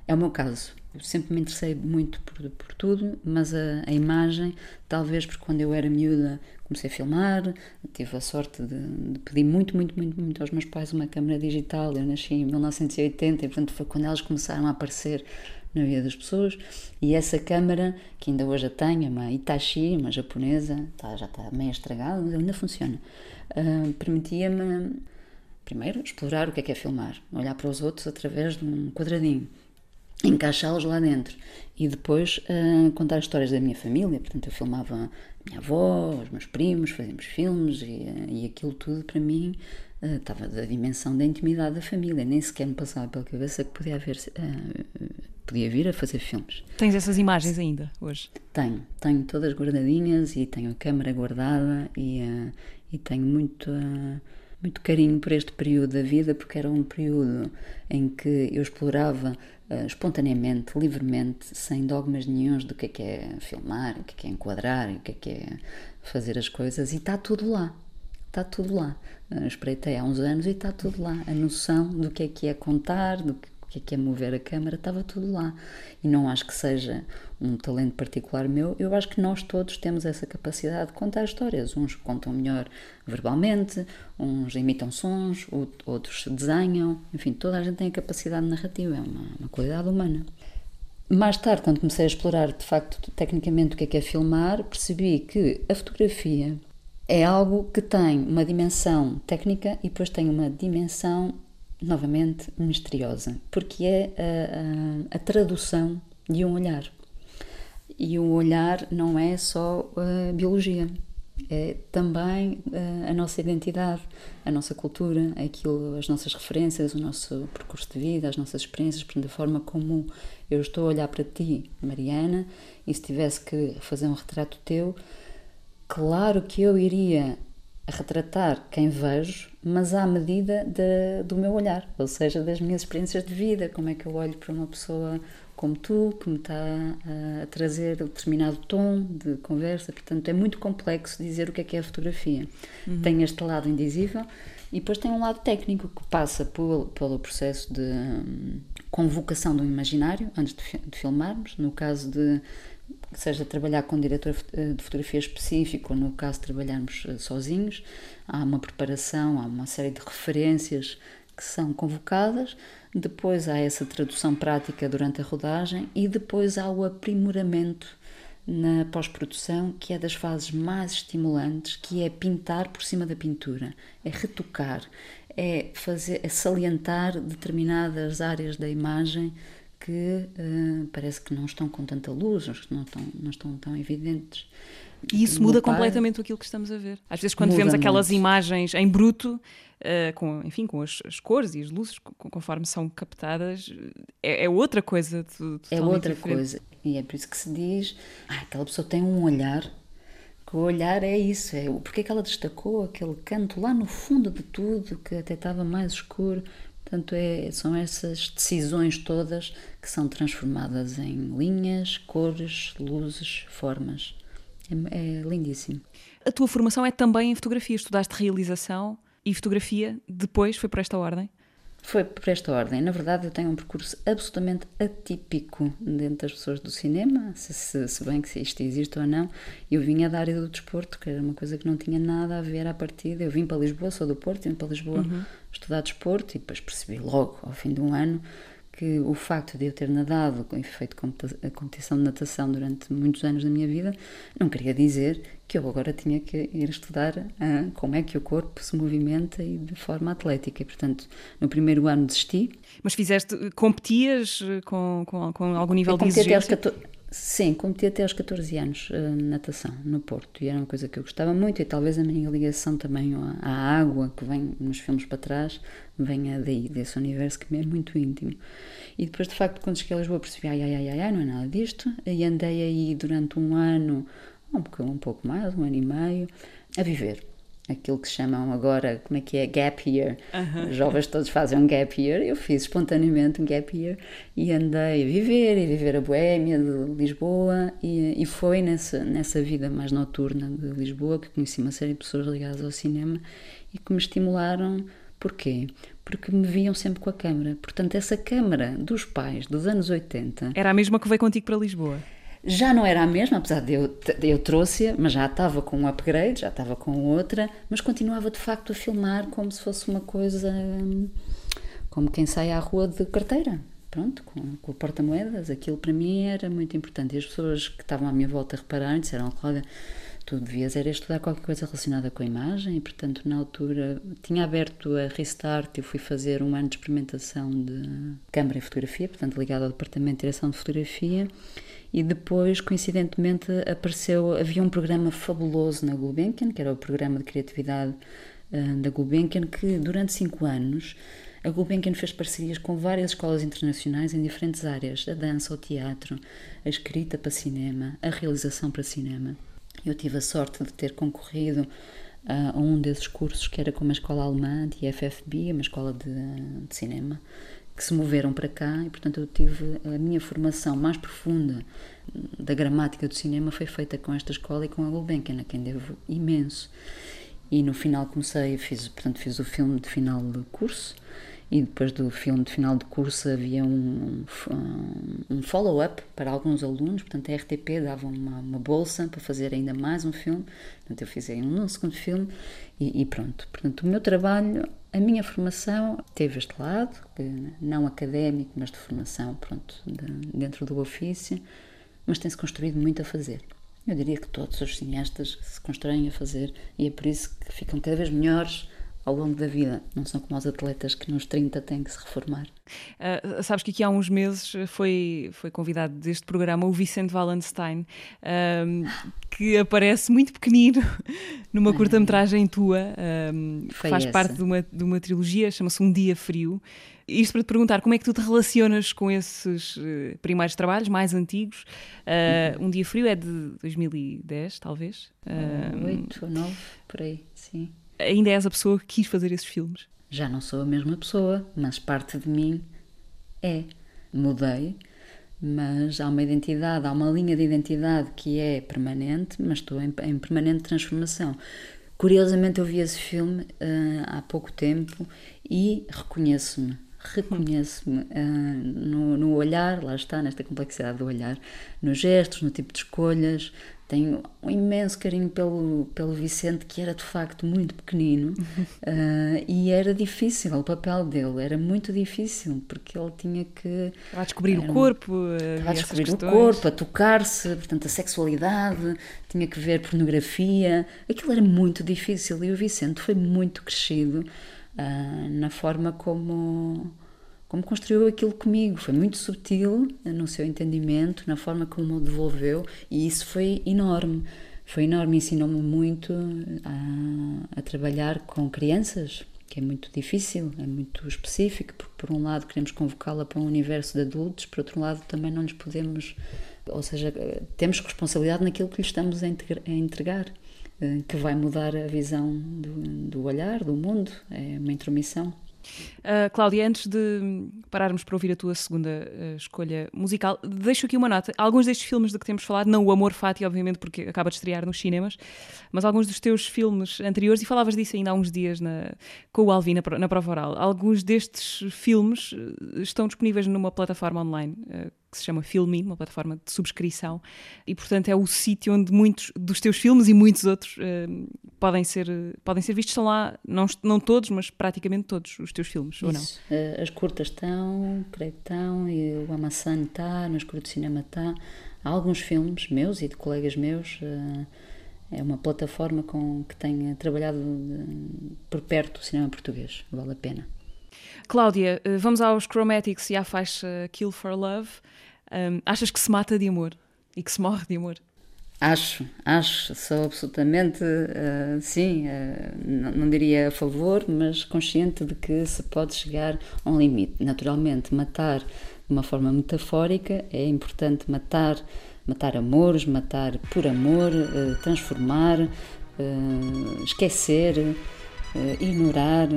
É o meu caso. Eu sempre me interessei muito por, por tudo, mas a, a imagem, talvez porque quando eu era miúda comecei a filmar, tive a sorte de, de pedir muito, muito, muito, muito aos meus pais uma câmera digital. Eu nasci em 1980 e, portanto, foi quando elas começaram a aparecer na vida das pessoas. E essa câmara, que ainda hoje a tenho, é uma Itachi, uma japonesa, tá, já está meio estragada, mas ainda funciona, uh, permitia-me, primeiro, explorar o que é que é filmar, olhar para os outros através de um quadradinho encaixá-los lá dentro e depois uh, contar histórias da minha família. Portanto, eu filmava a minha avó, os meus primos, fazíamos filmes e, e aquilo tudo para mim uh, estava da dimensão da intimidade da família. Nem sequer me passava pela cabeça que podia haver. Uh, podia vir a fazer filmes. Tens essas imagens ainda hoje? Tenho, tenho todas guardadinhas e tenho a câmera guardada e, e tenho muito muito carinho por este período da vida, porque era um período em que eu explorava uh, espontaneamente, livremente, sem dogmas nenhums do que é que é filmar, o que é que é enquadrar, o que é que é fazer as coisas, e está tudo lá. Está tudo lá. Uh, espreitei há uns anos e está tudo lá. A noção do que é que é contar, do que que é que é mover a câmara, estava tudo lá. E não acho que seja um talento particular meu, eu acho que nós todos temos essa capacidade de contar histórias. Uns contam melhor verbalmente, uns imitam sons, outros desenham, enfim, toda a gente tem a capacidade narrativa, é uma, uma qualidade humana. Mais tarde, quando comecei a explorar de facto tecnicamente o que é que é filmar, percebi que a fotografia é algo que tem uma dimensão técnica e depois tem uma dimensão novamente misteriosa, porque é a, a, a tradução de um olhar. E o olhar não é só a biologia, é também a nossa identidade, a nossa cultura, aquilo, as nossas referências, o nosso percurso de vida, as nossas experiências, portanto, a forma como eu estou a olhar para ti, Mariana, e se tivesse que fazer um retrato teu, claro que eu iria retratar quem vejo, mas à medida de, do meu olhar, ou seja, das minhas experiências de vida, como é que eu olho para uma pessoa como tu, que me está a, a trazer determinado tom de conversa, portanto é muito complexo dizer o que é que é a fotografia. Uhum. Tem este lado indizível e depois tem um lado técnico que passa por, pelo processo de um, convocação do imaginário antes de, de filmarmos, no caso de seja trabalhar com um diretor de fotografia específico, ou no caso trabalharmos eh, sozinhos, há uma preparação, há uma série de referências que são convocadas, depois há essa tradução prática durante a rodagem e depois há o aprimoramento na pós-produção, que é das fases mais estimulantes, que é pintar por cima da pintura, é retocar, é fazer, é salientar determinadas áreas da imagem que uh, parece que não estão com tanta luz, não estão, não estão tão evidentes. E isso muda pai, completamente aquilo que estamos a ver. Às vezes, quando vemos aquelas muito. imagens em bruto, uh, com, enfim, com as, as, cores e as luzes, conforme são captadas, é, é outra coisa. é outra diferente. coisa. E é por isso que se diz: ah, aquela pessoa tem um olhar. Que o olhar é isso, é porque é que ela destacou aquele canto lá no fundo de tudo, que até estava mais escuro. Portanto, é, são essas decisões todas que são transformadas em linhas, cores, luzes, formas. É, é lindíssimo. A tua formação é também em fotografia. Estudaste realização e fotografia, depois foi por esta ordem? Foi por esta ordem. Na verdade, eu tenho um percurso absolutamente atípico dentro das pessoas do cinema, se, se, se, bem que isto existe ou não. Eu vinha da área do desporto, que era uma coisa que não tinha nada a ver à partida. Eu vim para Lisboa, sou do Porto, vim para Lisboa uhum. estudar desporto e depois percebi logo, ao fim de um ano, que o facto de eu ter nadado, feito a competição de natação durante muitos anos da minha vida, não queria dizer que eu agora tinha que ir estudar ah, como é que o corpo se movimenta e de forma atlética. E, portanto, no primeiro ano desisti. Mas fizeste, competias com, com, com algum nível de exigência? Sim, competi até aos 14 anos uh, natação no Porto e era uma coisa que eu gostava muito e talvez a minha ligação também à, à água que vem nos filmes para trás venha daí, desse universo que me é muito íntimo. E depois, de facto, quando cheguei a Lisboa percebi, ai, ai, ai, ai, não é nada disto e andei aí durante um ano, um, um pouco mais, um ano e meio, a viver aquilo que chamam agora, como é que é, gap year. Os jovens todos fazem um gap year. Eu fiz espontaneamente um gap year e andei a viver e viver a boémia de Lisboa e, e foi nessa, nessa vida mais noturna de Lisboa que conheci uma série de pessoas ligadas ao cinema e que me estimularam. Porquê? Porque me viam sempre com a câmara. Portanto, essa câmara dos pais dos anos 80... Era a mesma que veio contigo para Lisboa? Já não era a mesma, apesar de eu, eu trouxe-a, mas já estava com um upgrade, já estava com outra, mas continuava de facto a filmar como se fosse uma coisa. como quem sai à rua de carteira. pronto, com, com o porta-moedas, aquilo para mim era muito importante. E as pessoas que estavam à minha volta repararam disseram, Cláudia, tu devias era estudar qualquer coisa relacionada com a imagem e, portanto, na altura tinha aberto a Restart e fui fazer um ano de experimentação de câmara e fotografia, portanto, ligado ao departamento de direção de fotografia e depois, coincidentemente, apareceu, havia um programa fabuloso na Gulbenkian, que era o programa de criatividade uh, da Gulbenkian, que durante cinco anos a Gulbenkian fez parcerias com várias escolas internacionais em diferentes áreas, a dança, o teatro, a escrita para cinema, a realização para cinema. Eu tive a sorte de ter concorrido a um desses cursos que era com uma escola alemã de FFB, uma escola de, de cinema, que se moveram para cá e, portanto, eu tive a minha formação mais profunda da gramática do cinema foi feita com esta escola e com a Gulbenkian, a quem devo imenso. E no final comecei, fiz, portanto, fiz o filme de final de curso e depois do filme de final de curso havia um, um follow-up para alguns alunos, portanto a RTP dava uma, uma, bolsa para fazer ainda mais um filme, portanto eu fiz aí um, um segundo filme e, e, pronto. Portanto o meu trabalho, a minha formação teve este lado, não académico, mas de formação, pronto, de, dentro do ofício, mas tem-se construído muito a fazer. Eu diria que todos os cineastas se constroem a fazer e é por isso que ficam cada vez melhores ao longo da vida. Não são como os atletas que nos 30 têm que se reformar. Uh, sabes que aqui há uns meses foi, foi convidado deste programa o Vicente Wallenstein, um, que aparece muito pequenino (laughs) numa curta-metragem tua, um, que faz essa. parte de uma, de uma trilogia, chama-se Um Dia Frio. Isto para te perguntar como é que tu te relacionas com esses uh, primeiros trabalhos mais antigos. Uh, um Dia Frio é de 2010, talvez? Oito ou nove, por aí, sim ainda és a pessoa que quis fazer esses filmes? Já não sou a mesma pessoa, mas parte de mim é. Mudei, mas há uma identidade, há uma linha de identidade que é permanente, mas estou em, em permanente transformação. Curiosamente, eu vi esse filme uh, há pouco tempo e reconheço-me. Reconheço-me uh, no, no olhar, lá está, nesta complexidade do olhar, nos gestos, no tipo de escolhas, tenho um imenso carinho pelo, pelo Vicente, que era de facto muito pequenino uh, (laughs) e era difícil o papel dele, era muito difícil, porque ele tinha que. a descobrir o corpo, a descobrir o corpo, a tocar-se, portanto, a sexualidade, tinha que ver pornografia, aquilo era muito difícil e o Vicente foi muito crescido uh, na forma como como construiu aquilo comigo. Foi muito sutil no seu entendimento, na forma como o devolveu, e isso foi enorme. Foi enorme, ensinou-me muito a, a, trabalhar com crianças, que é muito difícil, é muito específico, porque por um lado queremos convocá-la para um universo de adultos, por outro lado também não lhes podemos, ou seja, temos responsabilidade naquilo que lhes estamos a entregar, eh, que vai mudar a visão do, do olhar, do mundo, é uma intromissão. Uh, Cláudia, antes de pararmos para ouvir a tua segunda uh, escolha musical, deixo aqui uma nota. Alguns destes filmes de que temos falado, não o Amor Fati, obviamente, porque acaba de estrear nos cinemas, mas alguns dos teus filmes anteriores, e falavas disso ainda há uns dias na, com o Alvin na, na prova oral, alguns destes filmes ah, estão disponíveis numa plataforma online uh, que se chama Filmin, uma plataforma de subscrição, e portanto é o sítio onde muitos dos teus filmes e muitos outros uh, podem, ser, podem ser vistos. Estão lá, não, não todos, mas praticamente todos os teus filmes, Isso. ou não? Uh, as curtas estão, creio que estão, e o Amassan está, no Escuro de Cinema está. Há alguns filmes meus e de colegas meus. Uh, é uma plataforma com que tenho trabalhado por perto do cinema português, vale a pena. Cláudia, vamos aos Chromatics e à faixa Kill for Love. Um, achas que se mata de amor e que se morre de amor? Acho, acho, sou absolutamente, uh, sim, uh, não, não, diria a favor, mas consciente de que se pode chegar a um limite. Naturalmente, matar de uma forma metafórica é importante matar, matar amores, matar por amor, uh, transformar, esquecer, ignorar,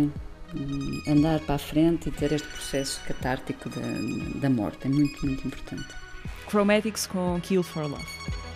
andar para a frente e ter este processo catártico da, da morte. É muito, muito importante. Chromatics com Kill for Love.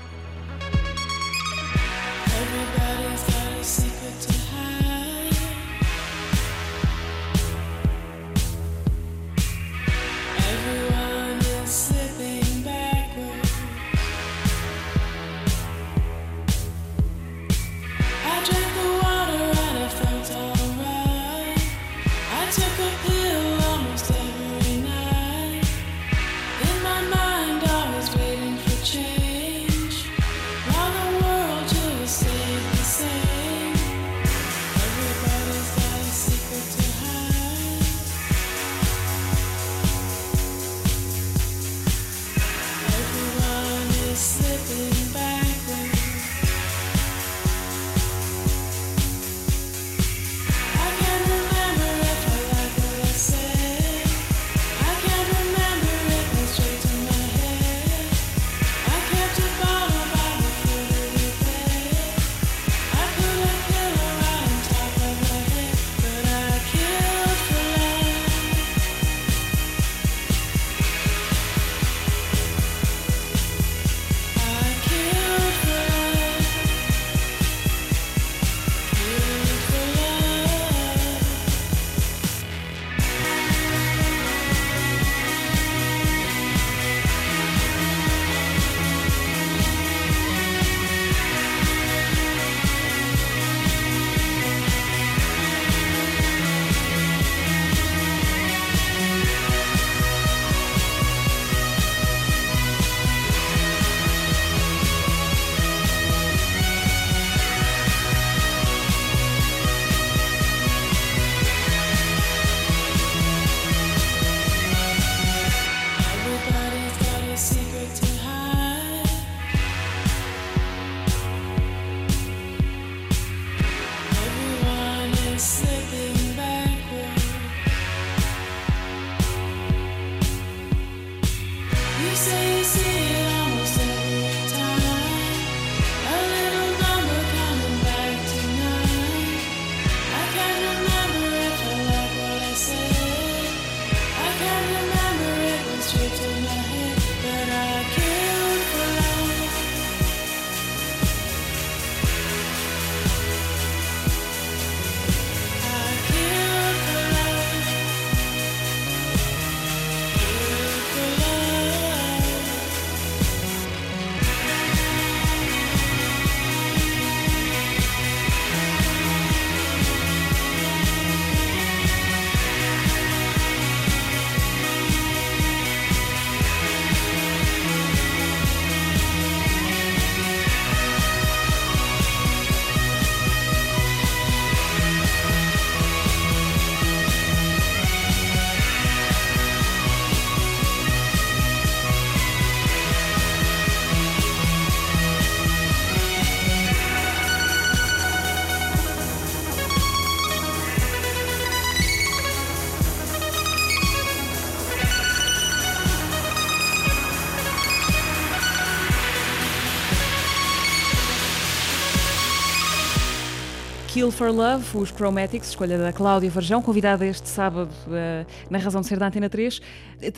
Kill for Love, os Chromatics, escolha da Cláudia Varjão, convidada este sábado uh, na Razão de Ser da Antena 3.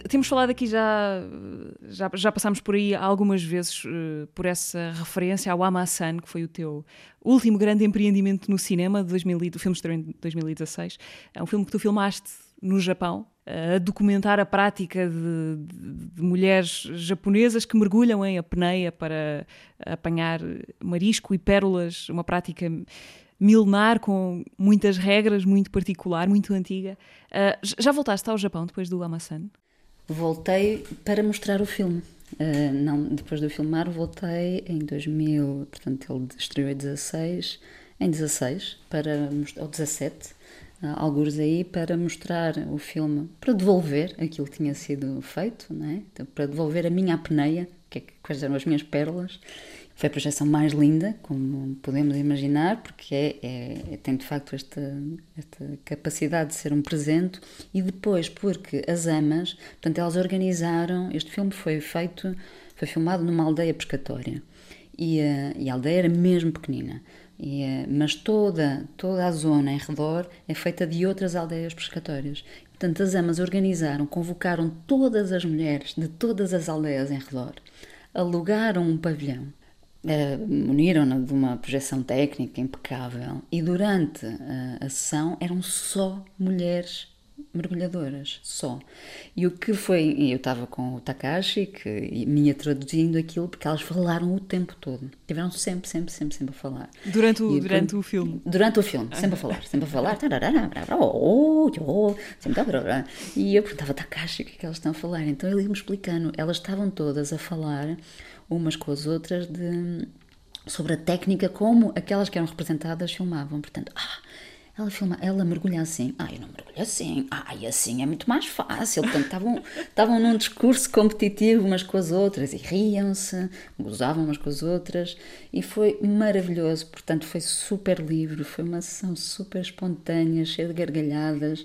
Temos falado aqui já, já, já passámos por aí algumas vezes uh, por essa referência ao Amasan, que foi o teu último grande empreendimento no cinema, de 2000, o filme em 2016. É um filme que tu filmaste no Japão, a documentar a prática de, de, de, mulheres japonesas que mergulham em apneia para apanhar marisco e pérolas, uma prática milenar com muitas regras, muito particular, muito antiga. Uh, já voltaste ao Japão depois do Amasan? Voltei para mostrar o filme. Uh, não, depois de filmar, voltei em 2000, portanto, ele estreou em 16, em 16, para, ou 17, alguns aí para mostrar o filme, para devolver aquilo que tinha sido feito, né? então, para devolver a minha apneia, que é, quais eram as minhas pérolas. Foi a projeção mais linda, como podemos imaginar, porque é, é, tem de facto esta, esta capacidade de ser um presente. E depois, porque as amas, portanto, elas organizaram. Este filme foi feito, foi filmado numa aldeia pescatória. E a, e a aldeia era mesmo pequenina. E, eh, mas toda, toda a zona em redor é feita de outras aldeias pescatórias. Portanto, as amas organizaram, convocaram todas as mulheres de todas as aldeias em redor, alugaram um pavilhão, uh, muniram-na de uma projeção técnica impecável. E durante a, a sessão eram só mulheres mergulhadoras, só. E o que foi, eu estava com o Takashi, que me ia traduzindo aquilo, porque elas falaram o tempo todo. Tiveram sempre, sempre, sempre, sempre a falar. Durante o, durante o filme? Durante o filme, sempre a falar, sempre a falar. E eu perguntava, Takashi, o que é que elas estão a falar? Então ele ia-me explicando. Elas estavam todas a falar, umas com as outras, de sobre a técnica como aquelas que eram representadas filmavam. Portanto, ah, ela filma, ela mergulha assim. Ah, eu não mergulho assim. Ah, e assim é muito mais fácil. Portanto, estavam, (laughs) estavam num discurso competitivo umas com as outras e riam-se, gozavam umas com as outras e foi maravilhoso. Portanto, foi super livre, foi uma sessão super espontânea, cheia de gargalhadas,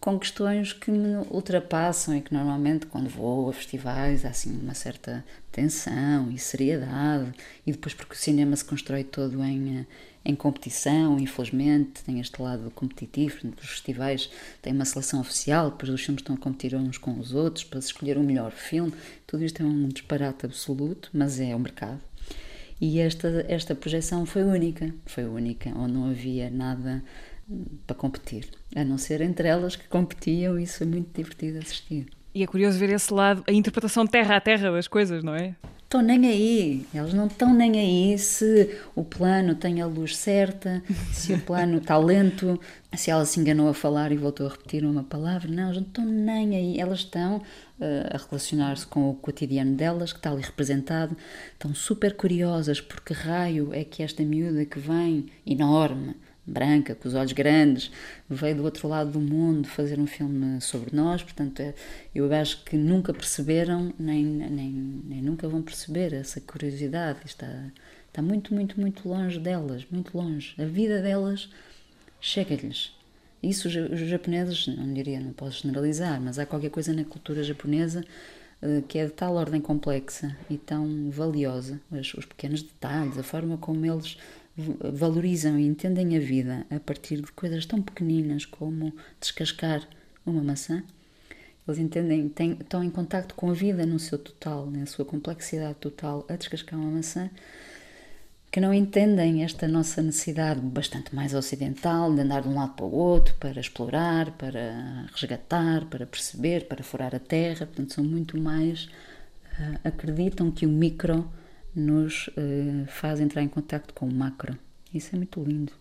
com questões que me ultrapassam e que normalmente quando vou a festivais há assim uma certa tensão e seriedade e depois porque o cinema se constrói todo em em competição, infelizmente, tem este lado competitivo, os festivais têm uma seleção oficial, depois os filmes estão a competir uns com os outros para se escolher o melhor filme, tudo isto é um disparate absoluto, mas é o mercado. E esta, esta projeção foi única, foi única, onde não havia nada hum, para competir, a não ser entre elas que competiam, e isso foi muito divertido assistir. E é curioso ver esse lado, a interpretação terra a terra das coisas, não é? Estão nem aí. Eles não estão nem aí se o plano tem a luz certa, se o plano está lento, se ela se enganou a falar e voltou a repetir uma palavra. Não, eles não estão nem aí. Elas estão uh, a relacionar-se com o cotidiano delas, que está ali representado. Estão super curiosas porque raio é que esta miúda que vem, enorme, branca, com os olhos grandes, veio do outro lado do mundo fazer um filme sobre nós, portanto, é, eu acho que nunca perceberam, nem, nem, nem nunca vão perceber essa curiosidade. Está, está muito, muito, muito longe delas, muito longe. A vida delas chega-lhes. Isso os japoneses, não diria, não posso generalizar, mas há qualquer coisa na cultura japonesa eh, que é de tal ordem complexa e tão valiosa, os, os pequenos detalhes, a forma como eles valorizam e entendem a vida a partir de coisas tão pequeninas como descascar uma maçã. Eles entendem, têm, estão em contacto com a vida no seu total, na sua complexidade total, a descascar uma maçã, que não entendem esta nossa necessidade bastante mais ocidental de andar de um lado para o outro para explorar, para resgatar, para perceber, para furar a terra. Portanto, são muito mais. Uh, acreditam que o micro nos uh, faz entrar em contato com o macro. Isso é muito lindo.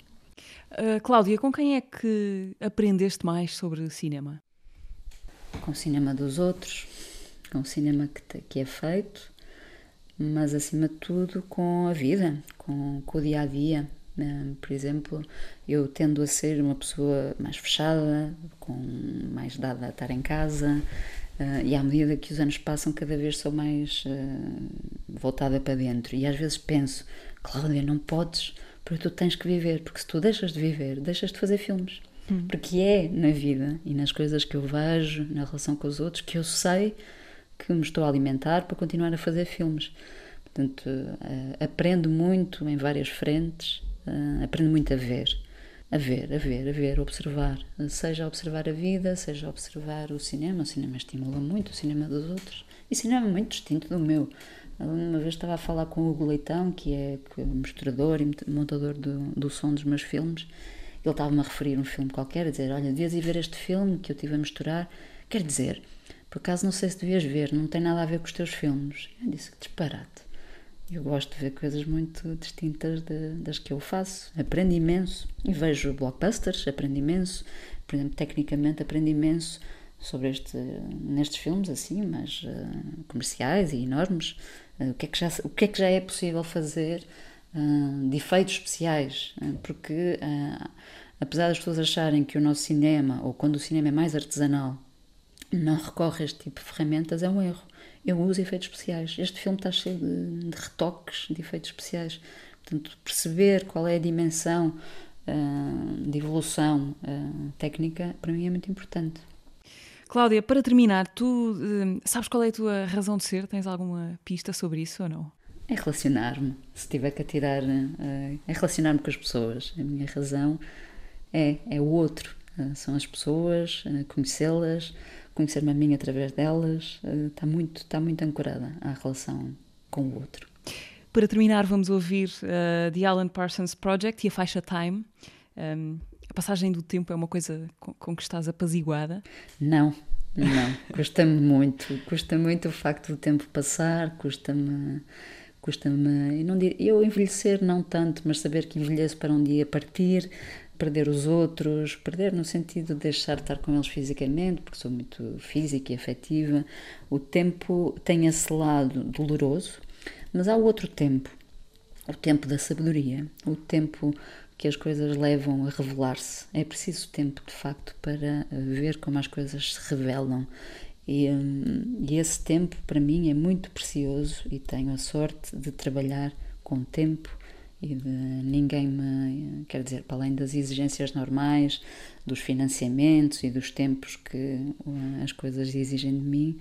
Uh, Cláudia, com quem é que aprendeste mais sobre cinema? Com o cinema dos outros, com o cinema que, que é feito, mas acima de tudo com a vida, com, com o dia a dia. Uh, por exemplo, eu tendo a ser uma pessoa mais fechada, com mais dada a estar em casa, Uh, e à medida que os anos passam, cada vez sou mais uh, voltada para dentro. E às vezes penso, Cláudia, não podes, porque tu tens que viver. Porque se tu deixas de viver, deixas de fazer filmes. Hum. Porque é na vida e nas coisas que eu vejo, na relação com os outros, que eu sei que me estou a alimentar para continuar a fazer filmes. Portanto, uh, aprendo muito em várias frentes, aprendo muito a ver. A ver, a ver, a ver, observar. Seja observar a vida, seja observar o cinema. O cinema estimula muito, o cinema dos outros. E o cinema é muito distinto do meu. Uma vez estava a falar com o Hugo Leitão, que é misturador e montador do, do som dos meus filmes. Ele estava-me a referir um filme qualquer, a dizer: Olha, devias ir ver este filme que eu tive a misturar. Quer dizer, por acaso não sei se devias ver, não tem nada a ver com os teus filmes. Eu disse: Que disparate. Eu gosto de ver coisas muito distintas de, das que eu faço. Aprendo imenso e vejo blockbusters, aprendo imenso. Por exemplo, tecnicamente aprendo imenso sobre este, nestes filmes assim, mas uh, comerciais e enormes. Uh, o, que é que já, o que é que já é possível fazer uh, de efeitos especiais? porque apesar das pessoas acharem que o nosso cinema, ou quando o cinema é mais artesanal, não recorre a este tipo de ferramentas, é um erro eu uso efeitos especiais. Este filme está cheio de, de retoques de efeitos especiais. Portanto, perceber qual é a dimensão uh, de evolução uh, técnica, para mim é muito importante. Cláudia, para terminar, tu uh, sabes qual é a tua razão de ser? Tens alguma pista sobre isso ou não? É relacionar-me. Se tiver que atirar, é relacionar-me com as pessoas. A minha razão é, é o outro. são as pessoas, conhecê-las, conhecer-me a mim através delas, está eh, muito, está muito ancorada à relação com o outro. Para terminar, vamos ouvir uh, The Alan Parsons Project e a faixa Time. Um, a passagem do tempo é uma coisa com, com que estás apaziguada? Não, não. (laughs) Custa-me muito. Custa muito o facto do tempo passar, custa-me. Custa-me. Eu, eu envelhecer, não tanto, mas saber que envelheço para um dia partir, perder os outros, perder no sentido de deixar de estar com eles fisicamente, porque sou muito física e afetiva. O tempo tem esse lado doloroso, mas há outro tempo, o tempo da sabedoria, o tempo que as coisas levam a revelar-se. É preciso tempo, de facto, para ver como as coisas se revelam. E, hum, e esse tempo, para mim, é muito precioso e tenho a sorte de trabalhar com tempo e de ninguém me, quer dizer, para além das exigências normais, dos financiamentos e dos tempos que uh, as coisas exigem de mim,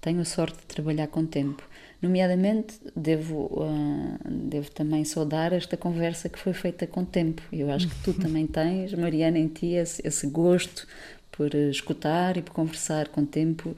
tenho a sorte de trabalhar com tempo. Nomeadamente, devo, uh, devo também saudar esta conversa que foi feita com tempo. Eu acho que tu também (laughs) tens, Mariana, em ti esse, esse gosto por escutar e por conversar com tempo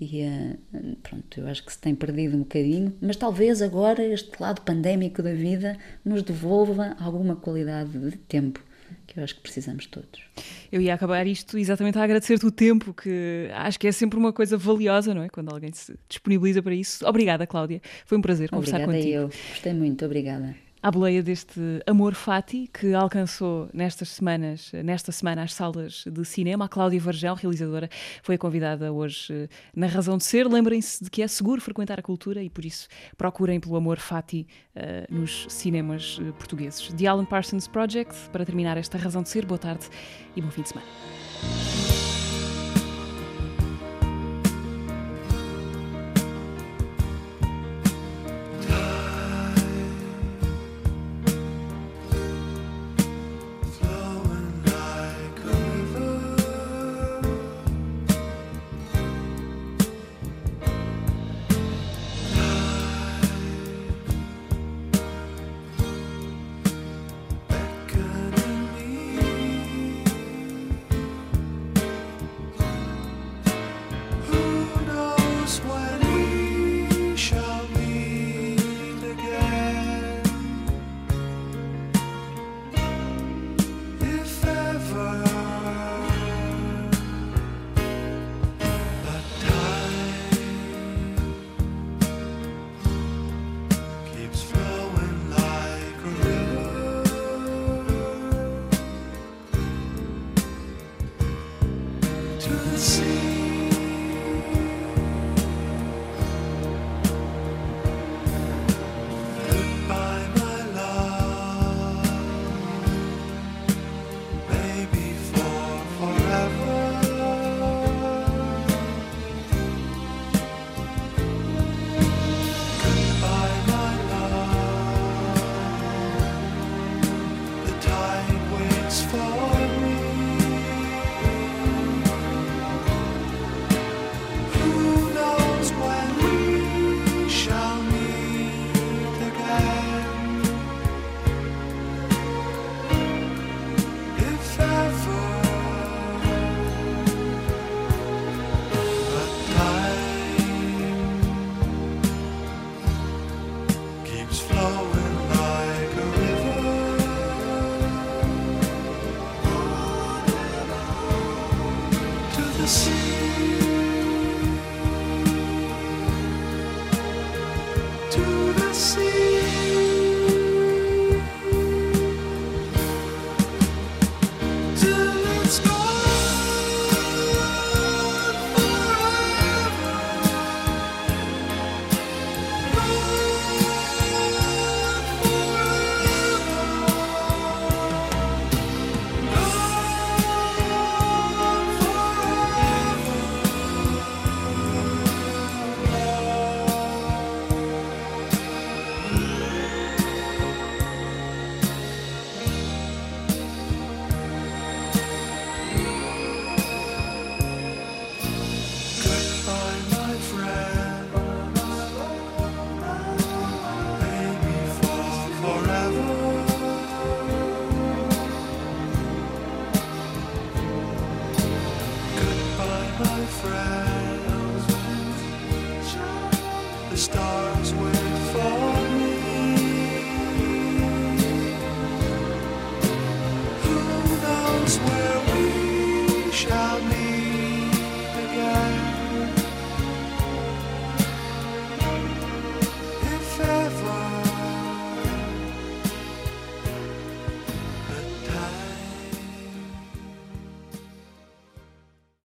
e uh, pronto, eu acho que se tem perdido um bocadinho, mas talvez agora este lado pandémico da vida nos devolva alguma qualidade de tempo que eu acho que precisamos todos. Eu ia acabar isto exatamente a agradecer-te o tempo, que acho que é sempre uma coisa valiosa, não é? Quando alguém se disponibiliza para isso. Obrigada, Cláudia. Foi um prazer conversar obrigada contigo. Obrigada eu. Gostei muito. Obrigada à boleia deste Amor Fati, que alcançou nestas semanas, nesta semana as salas de cinema. A Cláudia Varjão, realizadora, foi convidada hoje eh, na Razão de Ser. Lembrem-se de que é seguro frequentar a cultura e por isso procurem pelo Amor Fati uh, nos cinemas uh, portugueses. The Alan Parsons Project, para terminar esta Razão de Ser, boa tarde e bom fim de semana.